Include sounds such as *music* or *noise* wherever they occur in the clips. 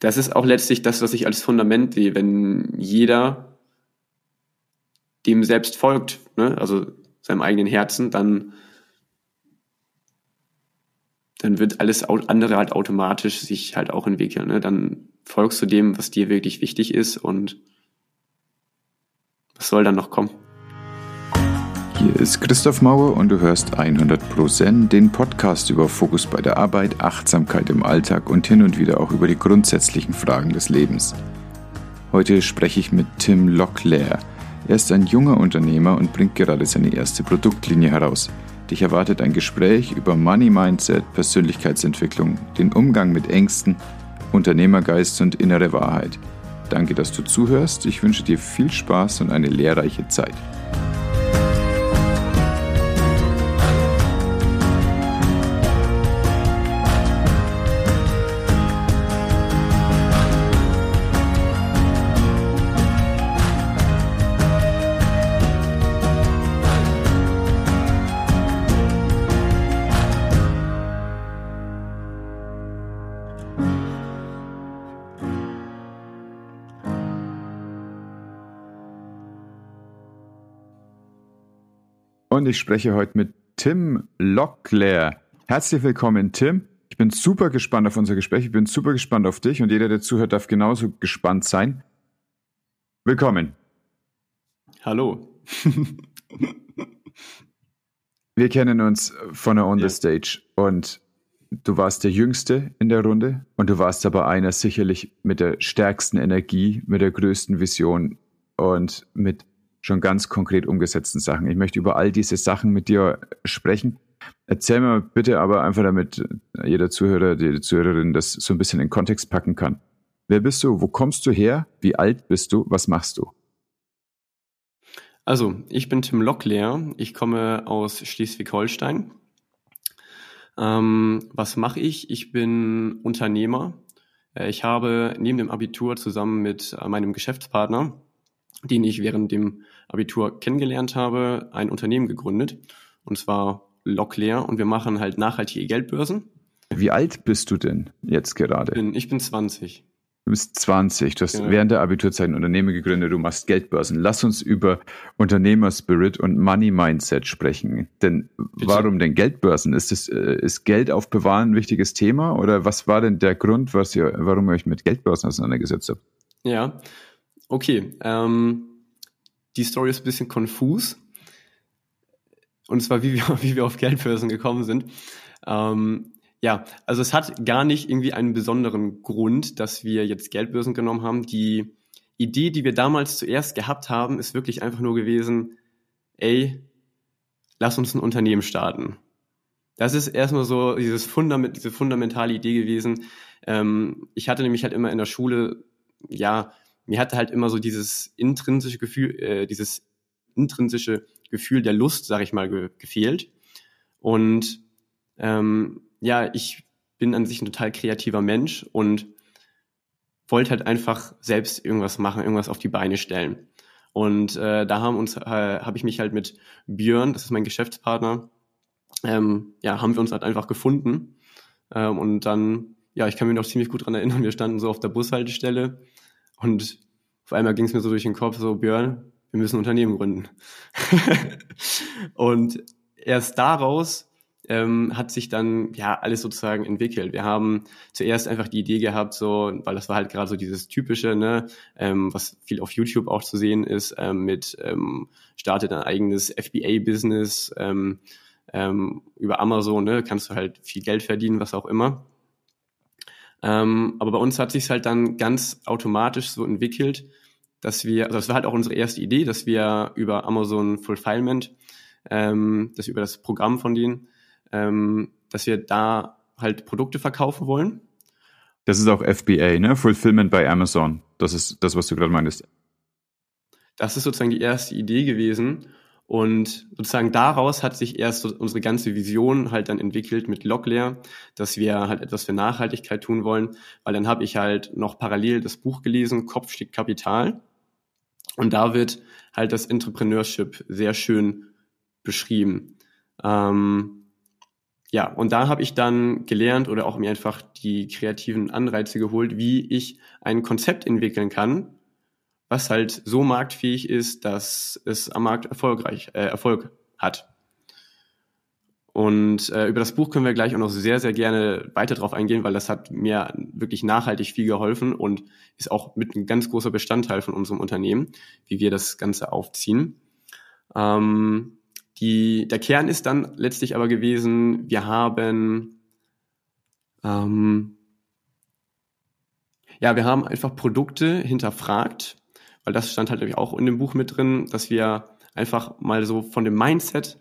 das ist auch letztlich das, was ich als Fundament sehe, wenn jeder dem selbst folgt, ne? also seinem eigenen Herzen, dann, dann wird alles andere halt automatisch sich halt auch entwickeln. Ne? Dann folgst du dem, was dir wirklich wichtig ist und was soll dann noch kommen? Hier ist Christoph Mauer und du hörst 100% den Podcast über Fokus bei der Arbeit, Achtsamkeit im Alltag und hin und wieder auch über die grundsätzlichen Fragen des Lebens. Heute spreche ich mit Tim Locklear. Er ist ein junger Unternehmer und bringt gerade seine erste Produktlinie heraus. Dich erwartet ein Gespräch über Money Mindset, Persönlichkeitsentwicklung, den Umgang mit Ängsten, Unternehmergeist und innere Wahrheit. Danke, dass du zuhörst. Ich wünsche dir viel Spaß und eine lehrreiche Zeit. Und ich spreche heute mit Tim Locklear. Herzlich willkommen, Tim. Ich bin super gespannt auf unser Gespräch. Ich bin super gespannt auf dich und jeder, der zuhört, darf genauso gespannt sein. Willkommen. Hallo. *laughs* Wir kennen uns von der On the Stage und du warst der Jüngste in der Runde und du warst aber einer sicherlich mit der stärksten Energie, mit der größten Vision und mit schon ganz konkret umgesetzten Sachen. Ich möchte über all diese Sachen mit dir sprechen. Erzähl mir bitte aber einfach, damit jeder Zuhörer, jede Zuhörerin das so ein bisschen in Kontext packen kann. Wer bist du? Wo kommst du her? Wie alt bist du? Was machst du? Also, ich bin Tim Lockleer. Ich komme aus Schleswig-Holstein. Ähm, was mache ich? Ich bin Unternehmer. Äh, ich habe neben dem Abitur zusammen mit äh, meinem Geschäftspartner den ich während dem Abitur kennengelernt habe, ein Unternehmen gegründet. Und zwar Locklear. Und wir machen halt nachhaltige Geldbörsen. Wie alt bist du denn jetzt gerade? Ich bin, ich bin 20. Du bist 20. Du hast genau. während der Abiturzeit ein Unternehmen gegründet. Du machst Geldbörsen. Lass uns über Unternehmerspirit und Money Mindset sprechen. Denn Bitte? warum denn Geldbörsen? Ist, das, äh, ist Geld aufbewahren ein wichtiges Thema? Oder was war denn der Grund, was ihr, warum ihr euch mit Geldbörsen auseinandergesetzt habt? Ja, Okay, ähm, die Story ist ein bisschen konfus. Und zwar, wie wir, *laughs* wie wir auf Geldbörsen gekommen sind. Ähm, ja, also es hat gar nicht irgendwie einen besonderen Grund, dass wir jetzt Geldbörsen genommen haben. Die Idee, die wir damals zuerst gehabt haben, ist wirklich einfach nur gewesen, ey, lass uns ein Unternehmen starten. Das ist erstmal so dieses Fundament, diese fundamentale Idee gewesen. Ähm, ich hatte nämlich halt immer in der Schule, ja, mir hatte halt immer so dieses intrinsische Gefühl, äh, dieses intrinsische Gefühl der Lust, sag ich mal, ge gefehlt. Und ähm, ja, ich bin an sich ein total kreativer Mensch und wollte halt einfach selbst irgendwas machen, irgendwas auf die Beine stellen. Und äh, da haben uns, äh, habe ich mich halt mit Björn, das ist mein Geschäftspartner, ähm, ja, haben wir uns halt einfach gefunden. Ähm, und dann, ja, ich kann mich noch ziemlich gut dran erinnern, wir standen so auf der Bushaltestelle und auf einmal ging es mir so durch den Kopf, so Björn, wir müssen ein Unternehmen gründen. *laughs* und erst daraus ähm, hat sich dann ja alles sozusagen entwickelt. Wir haben zuerst einfach die Idee gehabt, so, weil das war halt gerade so dieses typische, ne, ähm, was viel auf YouTube auch zu sehen ist, ähm, mit ähm, startet ein eigenes FBA-Business ähm, ähm, über Amazon, ne, kannst du halt viel Geld verdienen, was auch immer. Ähm, aber bei uns hat sich halt dann ganz automatisch so entwickelt, dass wir, also das war halt auch unsere erste Idee, dass wir über Amazon Fulfillment, ähm, das über das Programm von denen, ähm, dass wir da halt Produkte verkaufen wollen. Das ist auch FBA, ne? Fulfillment bei Amazon. Das ist das, was du gerade meintest. Das ist sozusagen die erste Idee gewesen. Und sozusagen daraus hat sich erst unsere ganze Vision halt dann entwickelt mit Locklear, dass wir halt etwas für Nachhaltigkeit tun wollen, weil dann habe ich halt noch parallel das Buch gelesen, Kopf steht Kapital. Und da wird halt das Entrepreneurship sehr schön beschrieben. Ähm, ja, und da habe ich dann gelernt oder auch mir einfach die kreativen Anreize geholt, wie ich ein Konzept entwickeln kann, was halt so marktfähig ist, dass es am Markt erfolgreich äh, Erfolg hat. Und äh, über das Buch können wir gleich auch noch sehr, sehr gerne weiter drauf eingehen, weil das hat mir wirklich nachhaltig viel geholfen und ist auch mit ein ganz großer Bestandteil von unserem Unternehmen, wie wir das Ganze aufziehen. Ähm, die, der Kern ist dann letztlich aber gewesen, wir haben ähm, ja, wir haben einfach Produkte hinterfragt, weil das stand halt auch in dem Buch mit drin, dass wir einfach mal so von dem Mindset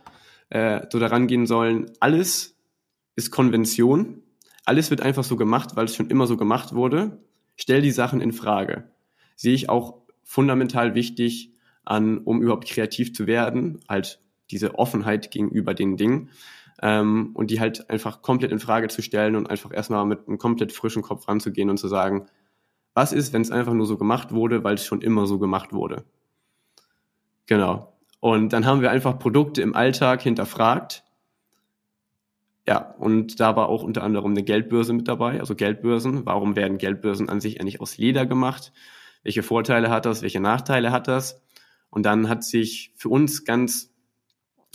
äh, so daran gehen sollen, alles ist Konvention, alles wird einfach so gemacht, weil es schon immer so gemacht wurde. Stell die Sachen in Frage. Sehe ich auch fundamental wichtig an, um überhaupt kreativ zu werden, halt diese Offenheit gegenüber den Dingen ähm, und die halt einfach komplett in Frage zu stellen und einfach erstmal mit einem komplett frischen Kopf ranzugehen und zu sagen, was ist, wenn es einfach nur so gemacht wurde, weil es schon immer so gemacht wurde. Genau. Und dann haben wir einfach Produkte im Alltag hinterfragt. Ja, und da war auch unter anderem eine Geldbörse mit dabei, also Geldbörsen. Warum werden Geldbörsen an sich eigentlich aus Leder gemacht? Welche Vorteile hat das? Welche Nachteile hat das? Und dann hat sich für uns ganz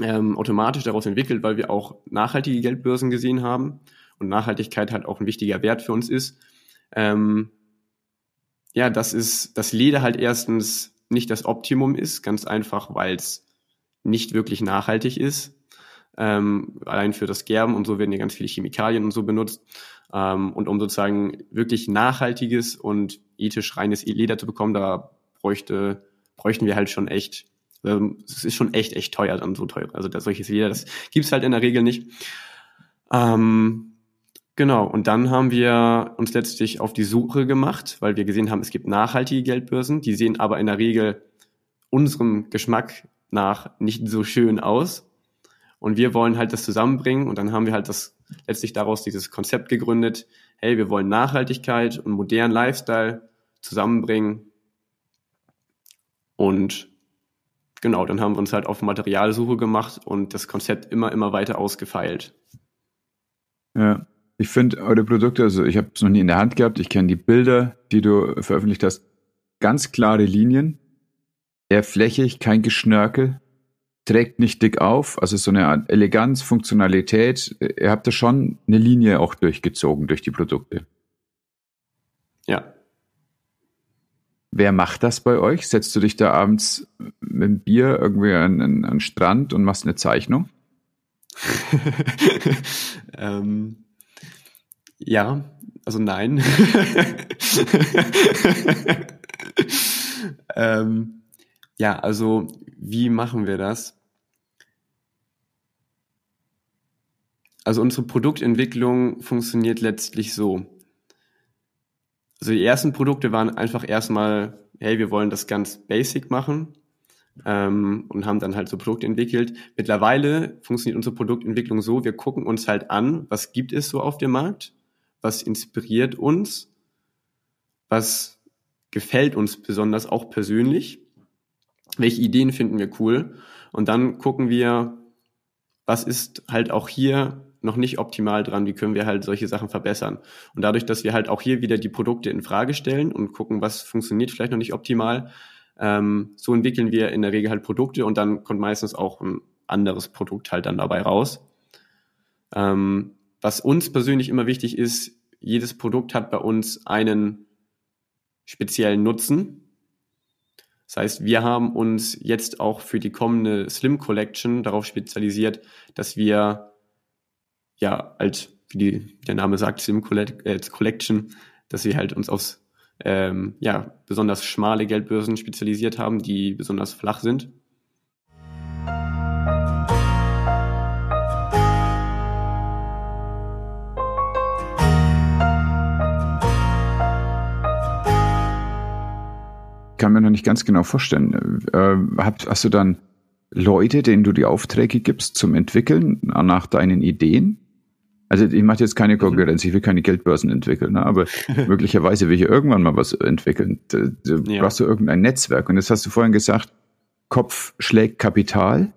ähm, automatisch daraus entwickelt, weil wir auch nachhaltige Geldbörsen gesehen haben und Nachhaltigkeit halt auch ein wichtiger Wert für uns ist. Ähm, ja, das ist, dass Leder halt erstens nicht das Optimum ist, ganz einfach, weil es nicht wirklich nachhaltig ist. Ähm, allein für das Gerben und so werden ja ganz viele Chemikalien und so benutzt. Ähm, und um sozusagen wirklich nachhaltiges und ethisch reines Leder zu bekommen, da bräuchte, bräuchten wir halt schon echt, ähm, es ist schon echt, echt teuer dann so teuer. Also das, solches Leder, das gibt's halt in der Regel nicht. Ähm, Genau, und dann haben wir uns letztlich auf die Suche gemacht, weil wir gesehen haben, es gibt nachhaltige Geldbörsen, die sehen aber in der Regel unserem Geschmack nach nicht so schön aus. Und wir wollen halt das zusammenbringen und dann haben wir halt das letztlich daraus dieses Konzept gegründet. Hey, wir wollen Nachhaltigkeit und modernen Lifestyle zusammenbringen. Und genau, dann haben wir uns halt auf Materialsuche gemacht und das Konzept immer, immer weiter ausgefeilt. Ja. Ich finde eure Produkte, also ich habe es noch nie in der Hand gehabt, ich kenne die Bilder, die du veröffentlicht hast, ganz klare Linien, eher flächig, kein Geschnörkel, trägt nicht dick auf, also so eine Art Eleganz, Funktionalität. Ihr habt da schon eine Linie auch durchgezogen durch die Produkte. Ja. Wer macht das bei euch? Setzt du dich da abends mit dem Bier irgendwie an, an, an den Strand und machst eine Zeichnung? *laughs* ähm, ja, also nein. *laughs* ähm, ja, also wie machen wir das? Also unsere Produktentwicklung funktioniert letztlich so. Also die ersten Produkte waren einfach erstmal, hey, wir wollen das ganz basic machen ähm, und haben dann halt so Produkte entwickelt. Mittlerweile funktioniert unsere Produktentwicklung so, wir gucken uns halt an, was gibt es so auf dem Markt was inspiriert uns, was gefällt uns besonders auch persönlich, welche Ideen finden wir cool und dann gucken wir, was ist halt auch hier noch nicht optimal dran, wie können wir halt solche Sachen verbessern. Und dadurch, dass wir halt auch hier wieder die Produkte in Frage stellen und gucken, was funktioniert vielleicht noch nicht optimal, ähm, so entwickeln wir in der Regel halt Produkte und dann kommt meistens auch ein anderes Produkt halt dann dabei raus. Ähm, was uns persönlich immer wichtig ist, jedes Produkt hat bei uns einen speziellen Nutzen. Das heißt, wir haben uns jetzt auch für die kommende Slim Collection darauf spezialisiert, dass wir ja halt, wie, die, der Name sagt, Slim äh, Collection, dass wir halt uns aufs ähm, ja, besonders schmale Geldbörsen spezialisiert haben, die besonders flach sind. Kann mir noch nicht ganz genau vorstellen. Äh, hast du dann Leute, denen du die Aufträge gibst zum Entwickeln nach deinen Ideen? Also ich mache jetzt keine mhm. Konkurrenz, ich will keine Geldbörsen entwickeln, ne? aber *laughs* möglicherweise will ich irgendwann mal was entwickeln. Da, da ja. brauchst du irgendein Netzwerk. Und jetzt hast du vorhin gesagt, Kopf schlägt Kapital.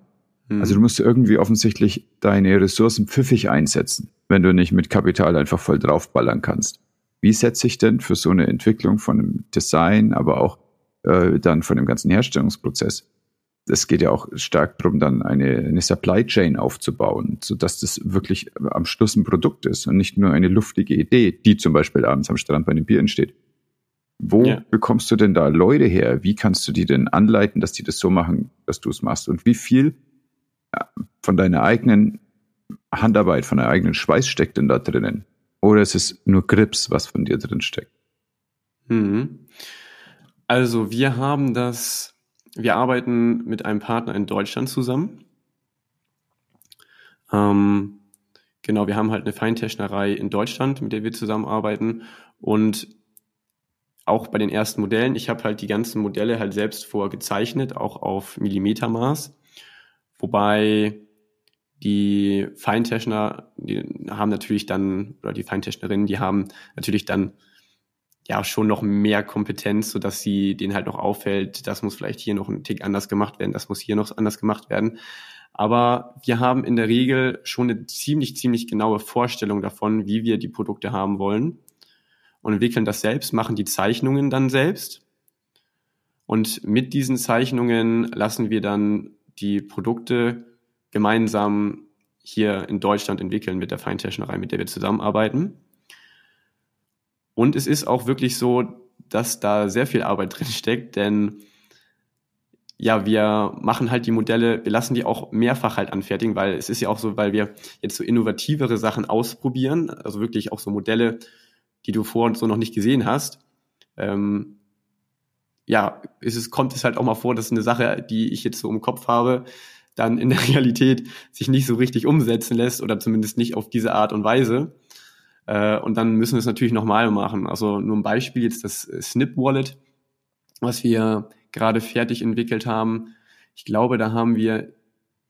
Mhm. Also du musst irgendwie offensichtlich deine Ressourcen pfiffig einsetzen, wenn du nicht mit Kapital einfach voll draufballern kannst. Wie setze ich denn für so eine Entwicklung von einem Design, aber auch äh, dann von dem ganzen Herstellungsprozess? Es geht ja auch stark darum, dann eine, eine Supply Chain aufzubauen, sodass das wirklich am Schluss ein Produkt ist und nicht nur eine luftige Idee, die zum Beispiel abends am Strand bei einem Bier entsteht. Wo ja. bekommst du denn da Leute her? Wie kannst du die denn anleiten, dass die das so machen, dass du es machst? Und wie viel von deiner eigenen Handarbeit, von deinem eigenen Schweiß steckt denn da drinnen? Oder ist es nur Grips, was von dir drin steckt? Mhm. Also wir haben das, wir arbeiten mit einem Partner in Deutschland zusammen. Ähm, genau, wir haben halt eine Feintechnerei in Deutschland, mit der wir zusammenarbeiten. Und auch bei den ersten Modellen, ich habe halt die ganzen Modelle halt selbst vorgezeichnet, auch auf Millimetermaß. Wobei die Feintechner, die haben natürlich dann, oder die Feintechnerinnen, die haben natürlich dann ja schon noch mehr Kompetenz, so dass sie denen halt noch auffällt, das muss vielleicht hier noch ein Tick anders gemacht werden, das muss hier noch anders gemacht werden. Aber wir haben in der Regel schon eine ziemlich, ziemlich genaue Vorstellung davon, wie wir die Produkte haben wollen und entwickeln das selbst, machen die Zeichnungen dann selbst. Und mit diesen Zeichnungen lassen wir dann die Produkte gemeinsam hier in Deutschland entwickeln mit der Feintechnerei, mit der wir zusammenarbeiten. Und es ist auch wirklich so, dass da sehr viel Arbeit *laughs* drin steckt, denn ja, wir machen halt die Modelle, wir lassen die auch mehrfach halt anfertigen, weil es ist ja auch so, weil wir jetzt so innovativere Sachen ausprobieren, also wirklich auch so Modelle, die du vor und so noch nicht gesehen hast. Ähm, ja, ist es, kommt es halt auch mal vor, dass eine Sache, die ich jetzt so im Kopf habe, dann in der *laughs* Realität sich nicht so richtig umsetzen lässt oder zumindest nicht auf diese Art und Weise. Äh, und dann müssen wir es natürlich nochmal machen. Also nur ein Beispiel jetzt das Snip Wallet, was wir gerade fertig entwickelt haben. Ich glaube, da haben wir,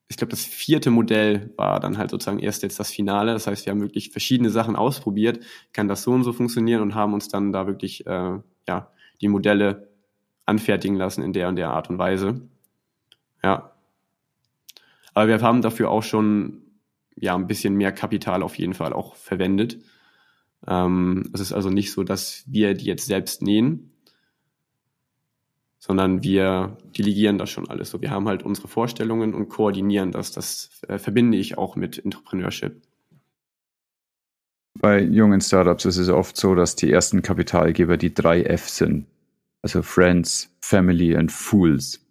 ich glaube, das vierte Modell war dann halt sozusagen erst jetzt das Finale. Das heißt, wir haben wirklich verschiedene Sachen ausprobiert, kann das so und so funktionieren und haben uns dann da wirklich äh, ja die Modelle anfertigen lassen in der und der Art und Weise. Ja. Aber wir haben dafür auch schon ja ein bisschen mehr Kapital auf jeden Fall auch verwendet. Ähm, es ist also nicht so, dass wir die jetzt selbst nähen, sondern wir delegieren das schon alles so. Wir haben halt unsere Vorstellungen und koordinieren das. Das äh, verbinde ich auch mit Entrepreneurship. Bei jungen Startups ist es oft so, dass die ersten Kapitalgeber die drei F sind. Also Friends, Family and Fools.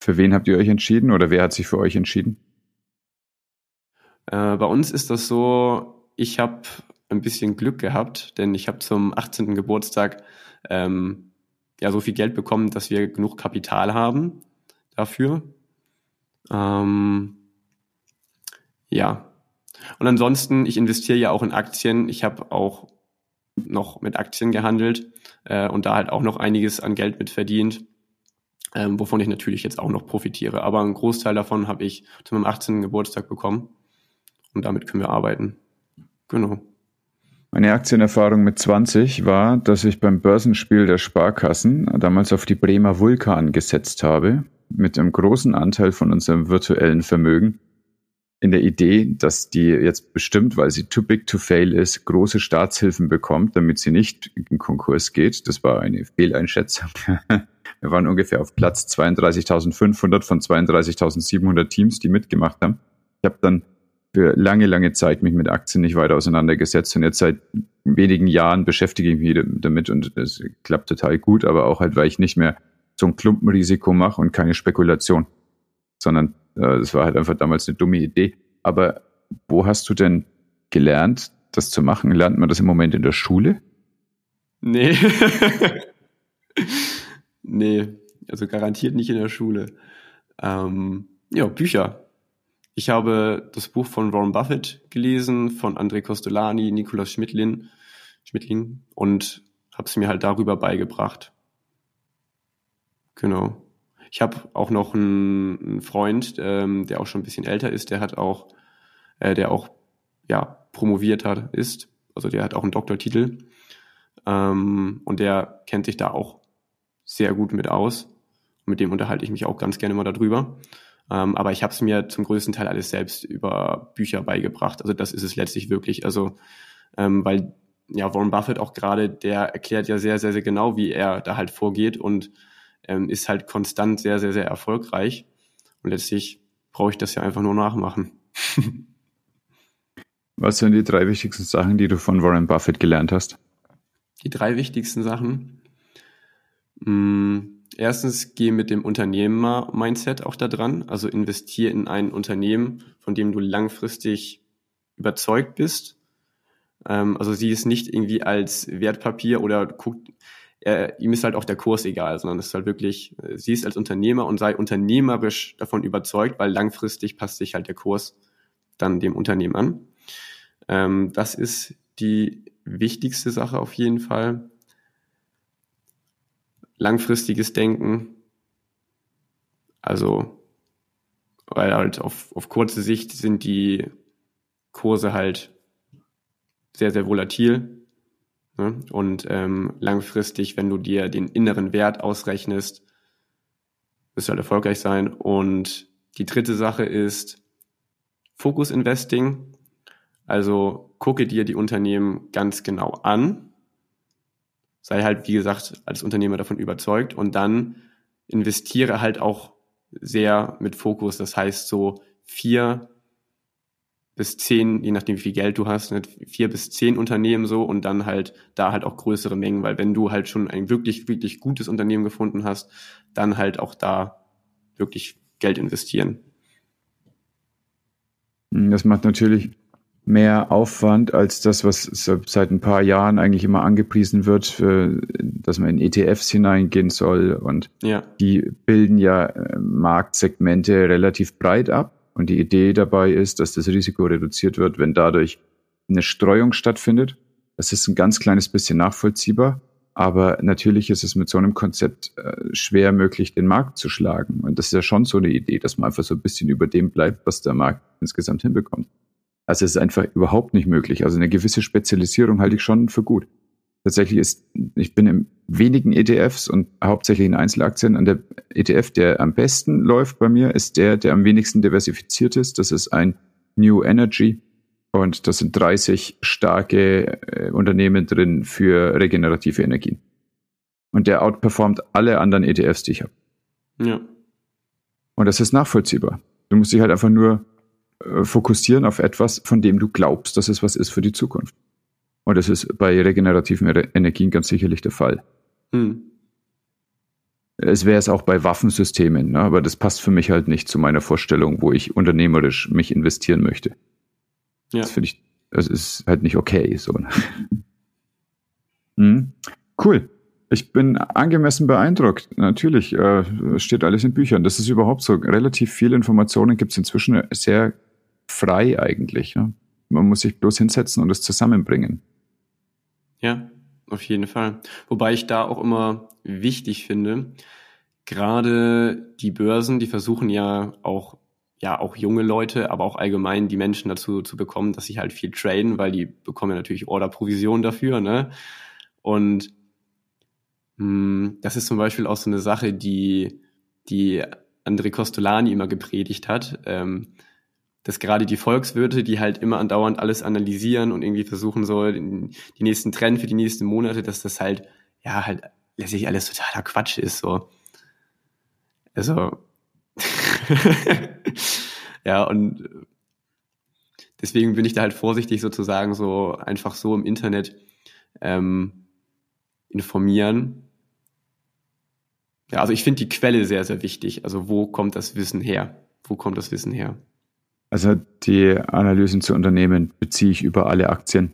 Für wen habt ihr euch entschieden oder wer hat sich für euch entschieden? Äh, bei uns ist das so, ich habe ein bisschen Glück gehabt, denn ich habe zum 18. Geburtstag ähm, ja so viel Geld bekommen, dass wir genug Kapital haben dafür. Ähm, ja. Und ansonsten, ich investiere ja auch in Aktien. Ich habe auch noch mit Aktien gehandelt äh, und da halt auch noch einiges an Geld mit verdient, ähm, wovon ich natürlich jetzt auch noch profitiere. Aber einen Großteil davon habe ich zu meinem 18. Geburtstag bekommen und damit können wir arbeiten. Genau. Meine Aktienerfahrung mit 20 war, dass ich beim Börsenspiel der Sparkassen damals auf die Bremer Vulkan gesetzt habe, mit einem großen Anteil von unserem virtuellen Vermögen, in der Idee, dass die jetzt bestimmt, weil sie too big to fail ist, große Staatshilfen bekommt, damit sie nicht in Konkurs geht. Das war eine Fehleinschätzung. *laughs* Wir waren ungefähr auf Platz 32.500 von 32.700 Teams, die mitgemacht haben. Ich habe dann für lange, lange Zeit mich mit Aktien nicht weiter auseinandergesetzt und jetzt seit wenigen Jahren beschäftige ich mich damit und es klappt total gut, aber auch halt, weil ich nicht mehr so ein Klumpenrisiko mache und keine Spekulation, sondern äh, das war halt einfach damals eine dumme Idee. Aber wo hast du denn gelernt, das zu machen? Lernt man das im Moment in der Schule? Nee. *laughs* nee, also garantiert nicht in der Schule. Ähm, ja, Bücher. Ich habe das Buch von Warren Buffett gelesen, von André Costolani, Nikolaus Schmidlin, Schmidling und habe es mir halt darüber beigebracht. Genau. Ich habe auch noch einen, einen Freund, ähm, der auch schon ein bisschen älter ist, der hat auch, äh, der auch ja promoviert hat, ist, also der hat auch einen Doktortitel ähm, und der kennt sich da auch sehr gut mit aus. Mit dem unterhalte ich mich auch ganz gerne mal darüber. Ähm, aber ich habe es mir zum größten Teil alles selbst über Bücher beigebracht. Also das ist es letztlich wirklich. Also ähm, weil ja Warren Buffett auch gerade, der erklärt ja sehr, sehr, sehr genau, wie er da halt vorgeht und ähm, ist halt konstant sehr, sehr, sehr erfolgreich. Und letztlich brauche ich das ja einfach nur nachmachen. *laughs* Was sind die drei wichtigsten Sachen, die du von Warren Buffett gelernt hast? Die drei wichtigsten Sachen. Hm, erstens, geh mit dem Unternehmer-Mindset auch da dran. Also investier in ein Unternehmen, von dem du langfristig überzeugt bist. Ähm, also sieh es nicht irgendwie als Wertpapier oder guck, er, ihm ist halt auch der Kurs egal, sondern es ist halt wirklich, äh, sieh es als Unternehmer und sei unternehmerisch davon überzeugt, weil langfristig passt sich halt der Kurs dann dem Unternehmen an. Ähm, das ist die wichtigste Sache auf jeden Fall. Langfristiges Denken. Also, weil halt auf, auf kurze Sicht sind die Kurse halt sehr, sehr volatil. Ne? Und ähm, langfristig, wenn du dir den inneren Wert ausrechnest, wirst du halt erfolgreich sein. Und die dritte Sache ist Focus Investing. Also gucke dir die Unternehmen ganz genau an. Sei halt, wie gesagt, als Unternehmer davon überzeugt und dann investiere halt auch sehr mit Fokus. Das heißt, so vier bis zehn, je nachdem wie viel Geld du hast, vier bis zehn Unternehmen so und dann halt da halt auch größere Mengen, weil wenn du halt schon ein wirklich, wirklich gutes Unternehmen gefunden hast, dann halt auch da wirklich Geld investieren. Das macht natürlich mehr Aufwand als das, was seit ein paar Jahren eigentlich immer angepriesen wird, dass man in ETFs hineingehen soll. Und ja. die bilden ja äh, Marktsegmente relativ breit ab. Und die Idee dabei ist, dass das Risiko reduziert wird, wenn dadurch eine Streuung stattfindet. Das ist ein ganz kleines bisschen nachvollziehbar. Aber natürlich ist es mit so einem Konzept äh, schwer möglich, den Markt zu schlagen. Und das ist ja schon so eine Idee, dass man einfach so ein bisschen über dem bleibt, was der Markt insgesamt hinbekommt. Also es ist einfach überhaupt nicht möglich. Also eine gewisse Spezialisierung halte ich schon für gut. Tatsächlich ist, ich bin in wenigen ETFs und hauptsächlich in Einzelaktien. Und der ETF, der am besten läuft bei mir, ist der, der am wenigsten diversifiziert ist. Das ist ein New Energy. Und das sind 30 starke äh, Unternehmen drin für regenerative Energien. Und der outperformt alle anderen ETFs, die ich habe. Ja. Und das ist nachvollziehbar. Du musst dich halt einfach nur fokussieren auf etwas, von dem du glaubst, dass es was ist für die Zukunft. Und das ist bei regenerativen Energien ganz sicherlich der Fall. Hm. Es wäre es auch bei Waffensystemen, ne? aber das passt für mich halt nicht zu meiner Vorstellung, wo ich unternehmerisch mich investieren möchte. Ja. Das finde ich, das ist halt nicht okay. So. Ne? *laughs* hm. Cool. Ich bin angemessen beeindruckt. Natürlich, äh, steht alles in Büchern. Das ist überhaupt so. Relativ viele Informationen gibt es inzwischen sehr frei eigentlich. Ne? Man muss sich bloß hinsetzen und es zusammenbringen. Ja, auf jeden Fall. Wobei ich da auch immer wichtig finde, gerade die Börsen, die versuchen ja auch ja auch junge Leute, aber auch allgemein die Menschen dazu zu bekommen, dass sie halt viel traden, weil die bekommen ja natürlich Orderprovision dafür, ne? Und mh, hm, das ist zum Beispiel auch so eine Sache, die die André Costolani immer gepredigt hat. Ähm, dass gerade die Volkswirte, die halt immer andauernd alles analysieren und irgendwie versuchen so die nächsten Trend für die nächsten Monate, dass das halt, ja, halt letztlich alles totaler Quatsch ist, so. Also, *laughs* ja, und deswegen bin ich da halt vorsichtig sozusagen so einfach so im Internet ähm, informieren. Ja, also ich finde die Quelle sehr, sehr wichtig. Also wo kommt das Wissen her? Wo kommt das Wissen her? Also die Analysen zu Unternehmen beziehe ich über alle Aktien.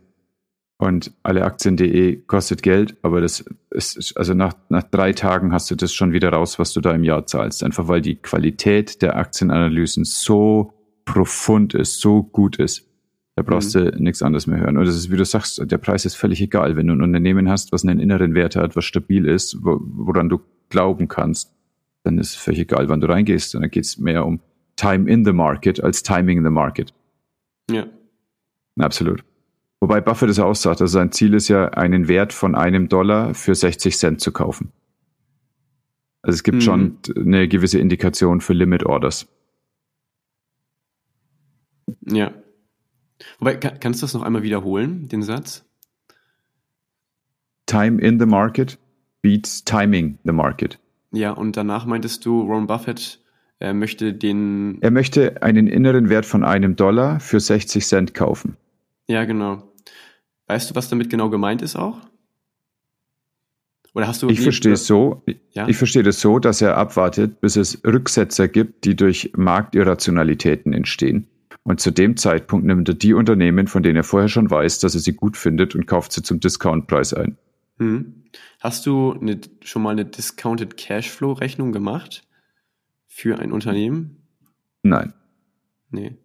Und alleaktien.de kostet Geld, aber das ist, also nach, nach drei Tagen hast du das schon wieder raus, was du da im Jahr zahlst. Einfach weil die Qualität der Aktienanalysen so profund ist, so gut ist. Da brauchst mhm. du nichts anderes mehr hören. Und das ist, wie du sagst, der Preis ist völlig egal. Wenn du ein Unternehmen hast, was einen inneren Wert hat, was stabil ist, woran du glauben kannst, dann ist es völlig egal, wann du reingehst. Und dann geht es mehr um Time in the Market als Timing in the Market. Ja. Absolut. Wobei Buffett es auch sagt, also sein Ziel ist ja, einen Wert von einem Dollar für 60 Cent zu kaufen. Also es gibt mhm. schon eine gewisse Indikation für Limit Orders. Ja. Wobei, kann, kannst du das noch einmal wiederholen, den Satz? Time in the market beats timing the market. Ja, und danach meintest du, Warren Buffett er möchte den. Er möchte einen inneren Wert von einem Dollar für 60 Cent kaufen. Ja, genau. Weißt du, was damit genau gemeint ist auch? Oder hast du. Ich verstehe es so. Ja? Ich verstehe das so, dass er abwartet, bis es Rücksetzer gibt, die durch Marktirrationalitäten entstehen. Und zu dem Zeitpunkt nimmt er die Unternehmen, von denen er vorher schon weiß, dass er sie gut findet und kauft sie zum Discountpreis ein. Hm. Hast du eine, schon mal eine Discounted Cashflow Rechnung gemacht für ein Unternehmen? Nein. Nee.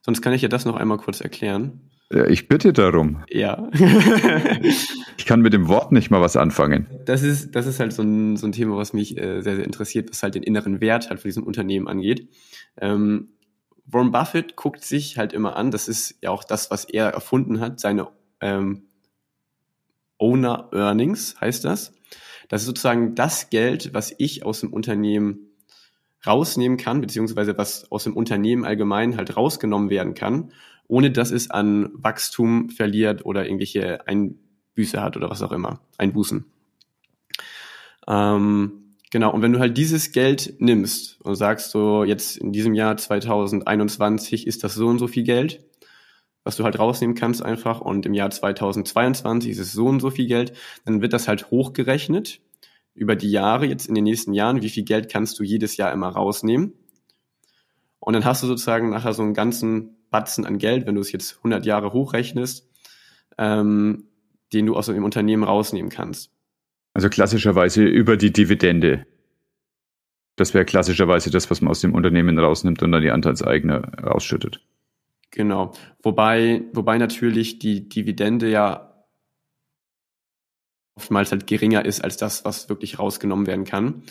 Sonst kann ich ja das noch einmal kurz erklären. Ja, ich bitte darum. Ja. *laughs* ich kann mit dem Wort nicht mal was anfangen. Das ist, das ist halt so ein, so ein Thema, was mich äh, sehr, sehr interessiert, was halt den inneren Wert halt für diesem Unternehmen angeht. Ähm, Warren Buffett guckt sich halt immer an, das ist ja auch das, was er erfunden hat, seine ähm, Owner Earnings heißt das. Das ist sozusagen das Geld, was ich aus dem Unternehmen rausnehmen kann, beziehungsweise was aus dem Unternehmen allgemein halt rausgenommen werden kann, ohne dass es an Wachstum verliert oder irgendwelche Einbüße hat oder was auch immer, Einbußen. Ähm, genau, und wenn du halt dieses Geld nimmst und sagst so, jetzt in diesem Jahr 2021 ist das so und so viel Geld, was du halt rausnehmen kannst einfach und im Jahr 2022 ist es so und so viel Geld, dann wird das halt hochgerechnet über die Jahre, jetzt in den nächsten Jahren, wie viel Geld kannst du jedes Jahr immer rausnehmen. Und dann hast du sozusagen nachher so einen ganzen Batzen an Geld, wenn du es jetzt 100 Jahre hochrechnest, ähm, den du aus dem Unternehmen rausnehmen kannst. Also klassischerweise über die Dividende. Das wäre klassischerweise das, was man aus dem Unternehmen rausnimmt und dann die Anteilseigner rausschüttet. Genau. Wobei, wobei natürlich die Dividende ja oftmals halt geringer ist als das, was wirklich rausgenommen werden kann.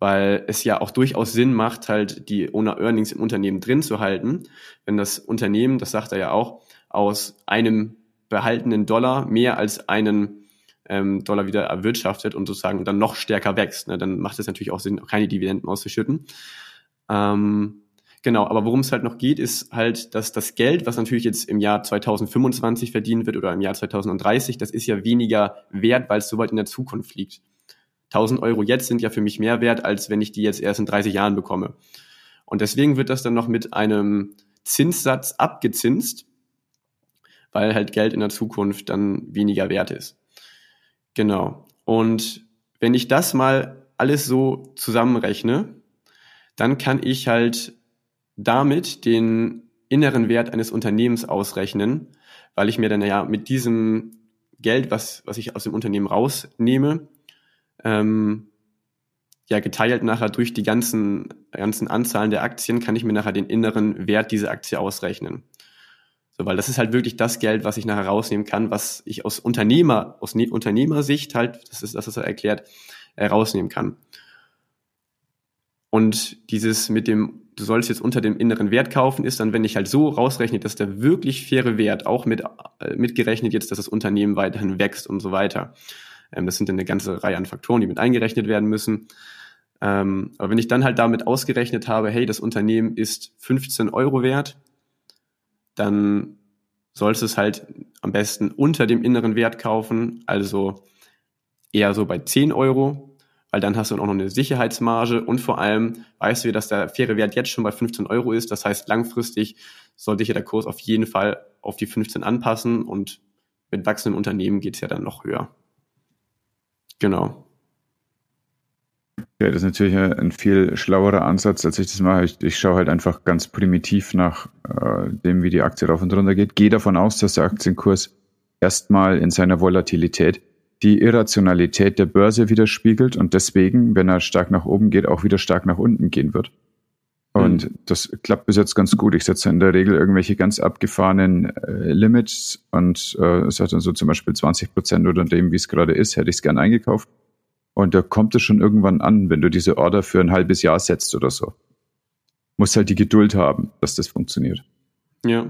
Weil es ja auch durchaus Sinn macht, halt die Owner Earnings im Unternehmen drin zu halten. Wenn das Unternehmen, das sagt er ja auch, aus einem behaltenen Dollar mehr als einen ähm, Dollar wieder erwirtschaftet und sozusagen dann noch stärker wächst, ne, dann macht es natürlich auch Sinn, keine Dividenden auszuschütten. Ähm, Genau, aber worum es halt noch geht, ist halt, dass das Geld, was natürlich jetzt im Jahr 2025 verdient wird oder im Jahr 2030, das ist ja weniger wert, weil es so weit in der Zukunft liegt. 1000 Euro jetzt sind ja für mich mehr wert, als wenn ich die jetzt erst in 30 Jahren bekomme. Und deswegen wird das dann noch mit einem Zinssatz abgezinst, weil halt Geld in der Zukunft dann weniger wert ist. Genau. Und wenn ich das mal alles so zusammenrechne, dann kann ich halt damit den inneren Wert eines Unternehmens ausrechnen, weil ich mir dann ja mit diesem Geld, was, was ich aus dem Unternehmen rausnehme, ähm, ja geteilt nachher durch die ganzen, ganzen Anzahlen der Aktien, kann ich mir nachher den inneren Wert dieser Aktie ausrechnen. So, weil das ist halt wirklich das Geld, was ich nachher rausnehmen kann, was ich aus Unternehmer, aus ne Unternehmersicht halt, das ist das, was er erklärt, äh, kann. Und dieses mit dem du sollst jetzt unter dem inneren Wert kaufen, ist dann, wenn ich halt so rausrechne, dass der wirklich faire Wert auch mit, äh, mitgerechnet jetzt, dass das Unternehmen weiterhin wächst und so weiter. Ähm, das sind dann eine ganze Reihe an Faktoren, die mit eingerechnet werden müssen. Ähm, aber wenn ich dann halt damit ausgerechnet habe, hey, das Unternehmen ist 15 Euro wert, dann sollst du es halt am besten unter dem inneren Wert kaufen, also eher so bei 10 Euro, weil dann hast du auch noch eine Sicherheitsmarge und vor allem weißt du, dass der faire Wert jetzt schon bei 15 Euro ist. Das heißt, langfristig sollte sich der Kurs auf jeden Fall auf die 15 anpassen und mit wachsenden Unternehmen geht's ja dann noch höher. Genau. Ja, das ist natürlich ein viel schlauerer Ansatz, als ich das mache. Ich, ich schaue halt einfach ganz primitiv nach äh, dem, wie die Aktie rauf und runter geht. Gehe davon aus, dass der Aktienkurs erstmal in seiner Volatilität die Irrationalität der Börse widerspiegelt und deswegen, wenn er stark nach oben geht, auch wieder stark nach unten gehen wird. Und mhm. das klappt bis jetzt ganz gut. Ich setze in der Regel irgendwelche ganz abgefahrenen äh, Limits und äh, sage dann so zum Beispiel 20 Prozent oder dem, wie es gerade ist, hätte ich es gern eingekauft. Und da kommt es schon irgendwann an, wenn du diese Order für ein halbes Jahr setzt oder so. Musst halt die Geduld haben, dass das funktioniert. Ja.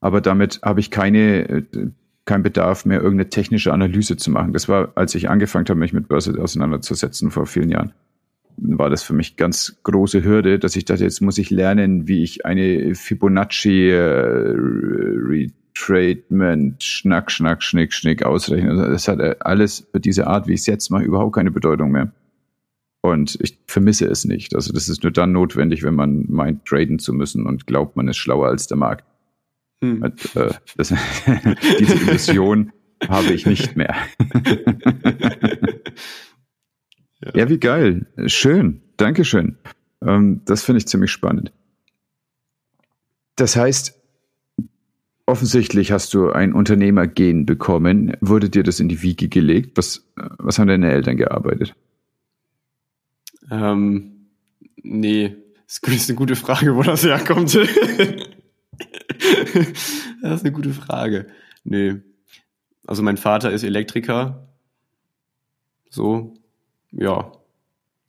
Aber damit habe ich keine äh, kein Bedarf mehr, irgendeine technische Analyse zu machen. Das war, als ich angefangen habe, mich mit Börse auseinanderzusetzen vor vielen Jahren. war das für mich ganz große Hürde, dass ich dachte, jetzt muss ich lernen, wie ich eine Fibonacci äh, Retracement, Schnack, Schnack, Schnick, Schnick ausrechne. Also das hat alles für diese Art, wie ich es jetzt mache, überhaupt keine Bedeutung mehr. Und ich vermisse es nicht. Also das ist nur dann notwendig, wenn man meint, traden zu müssen und glaubt, man ist schlauer als der Markt. Hm. Und, äh, das, *laughs* diese Illusion habe ich nicht mehr. ja. *laughs* ja, wie geil. Schön. Dankeschön. Ähm, das finde ich ziemlich spannend. Das heißt, offensichtlich hast du ein Unternehmergehen bekommen. Wurde dir das in die Wiege gelegt? Was, was haben deine Eltern gearbeitet? Ähm, nee, das ist eine gute Frage, wo das herkommt. *laughs* *laughs* das ist eine gute Frage. Nee. Also mein Vater ist Elektriker. So, ja,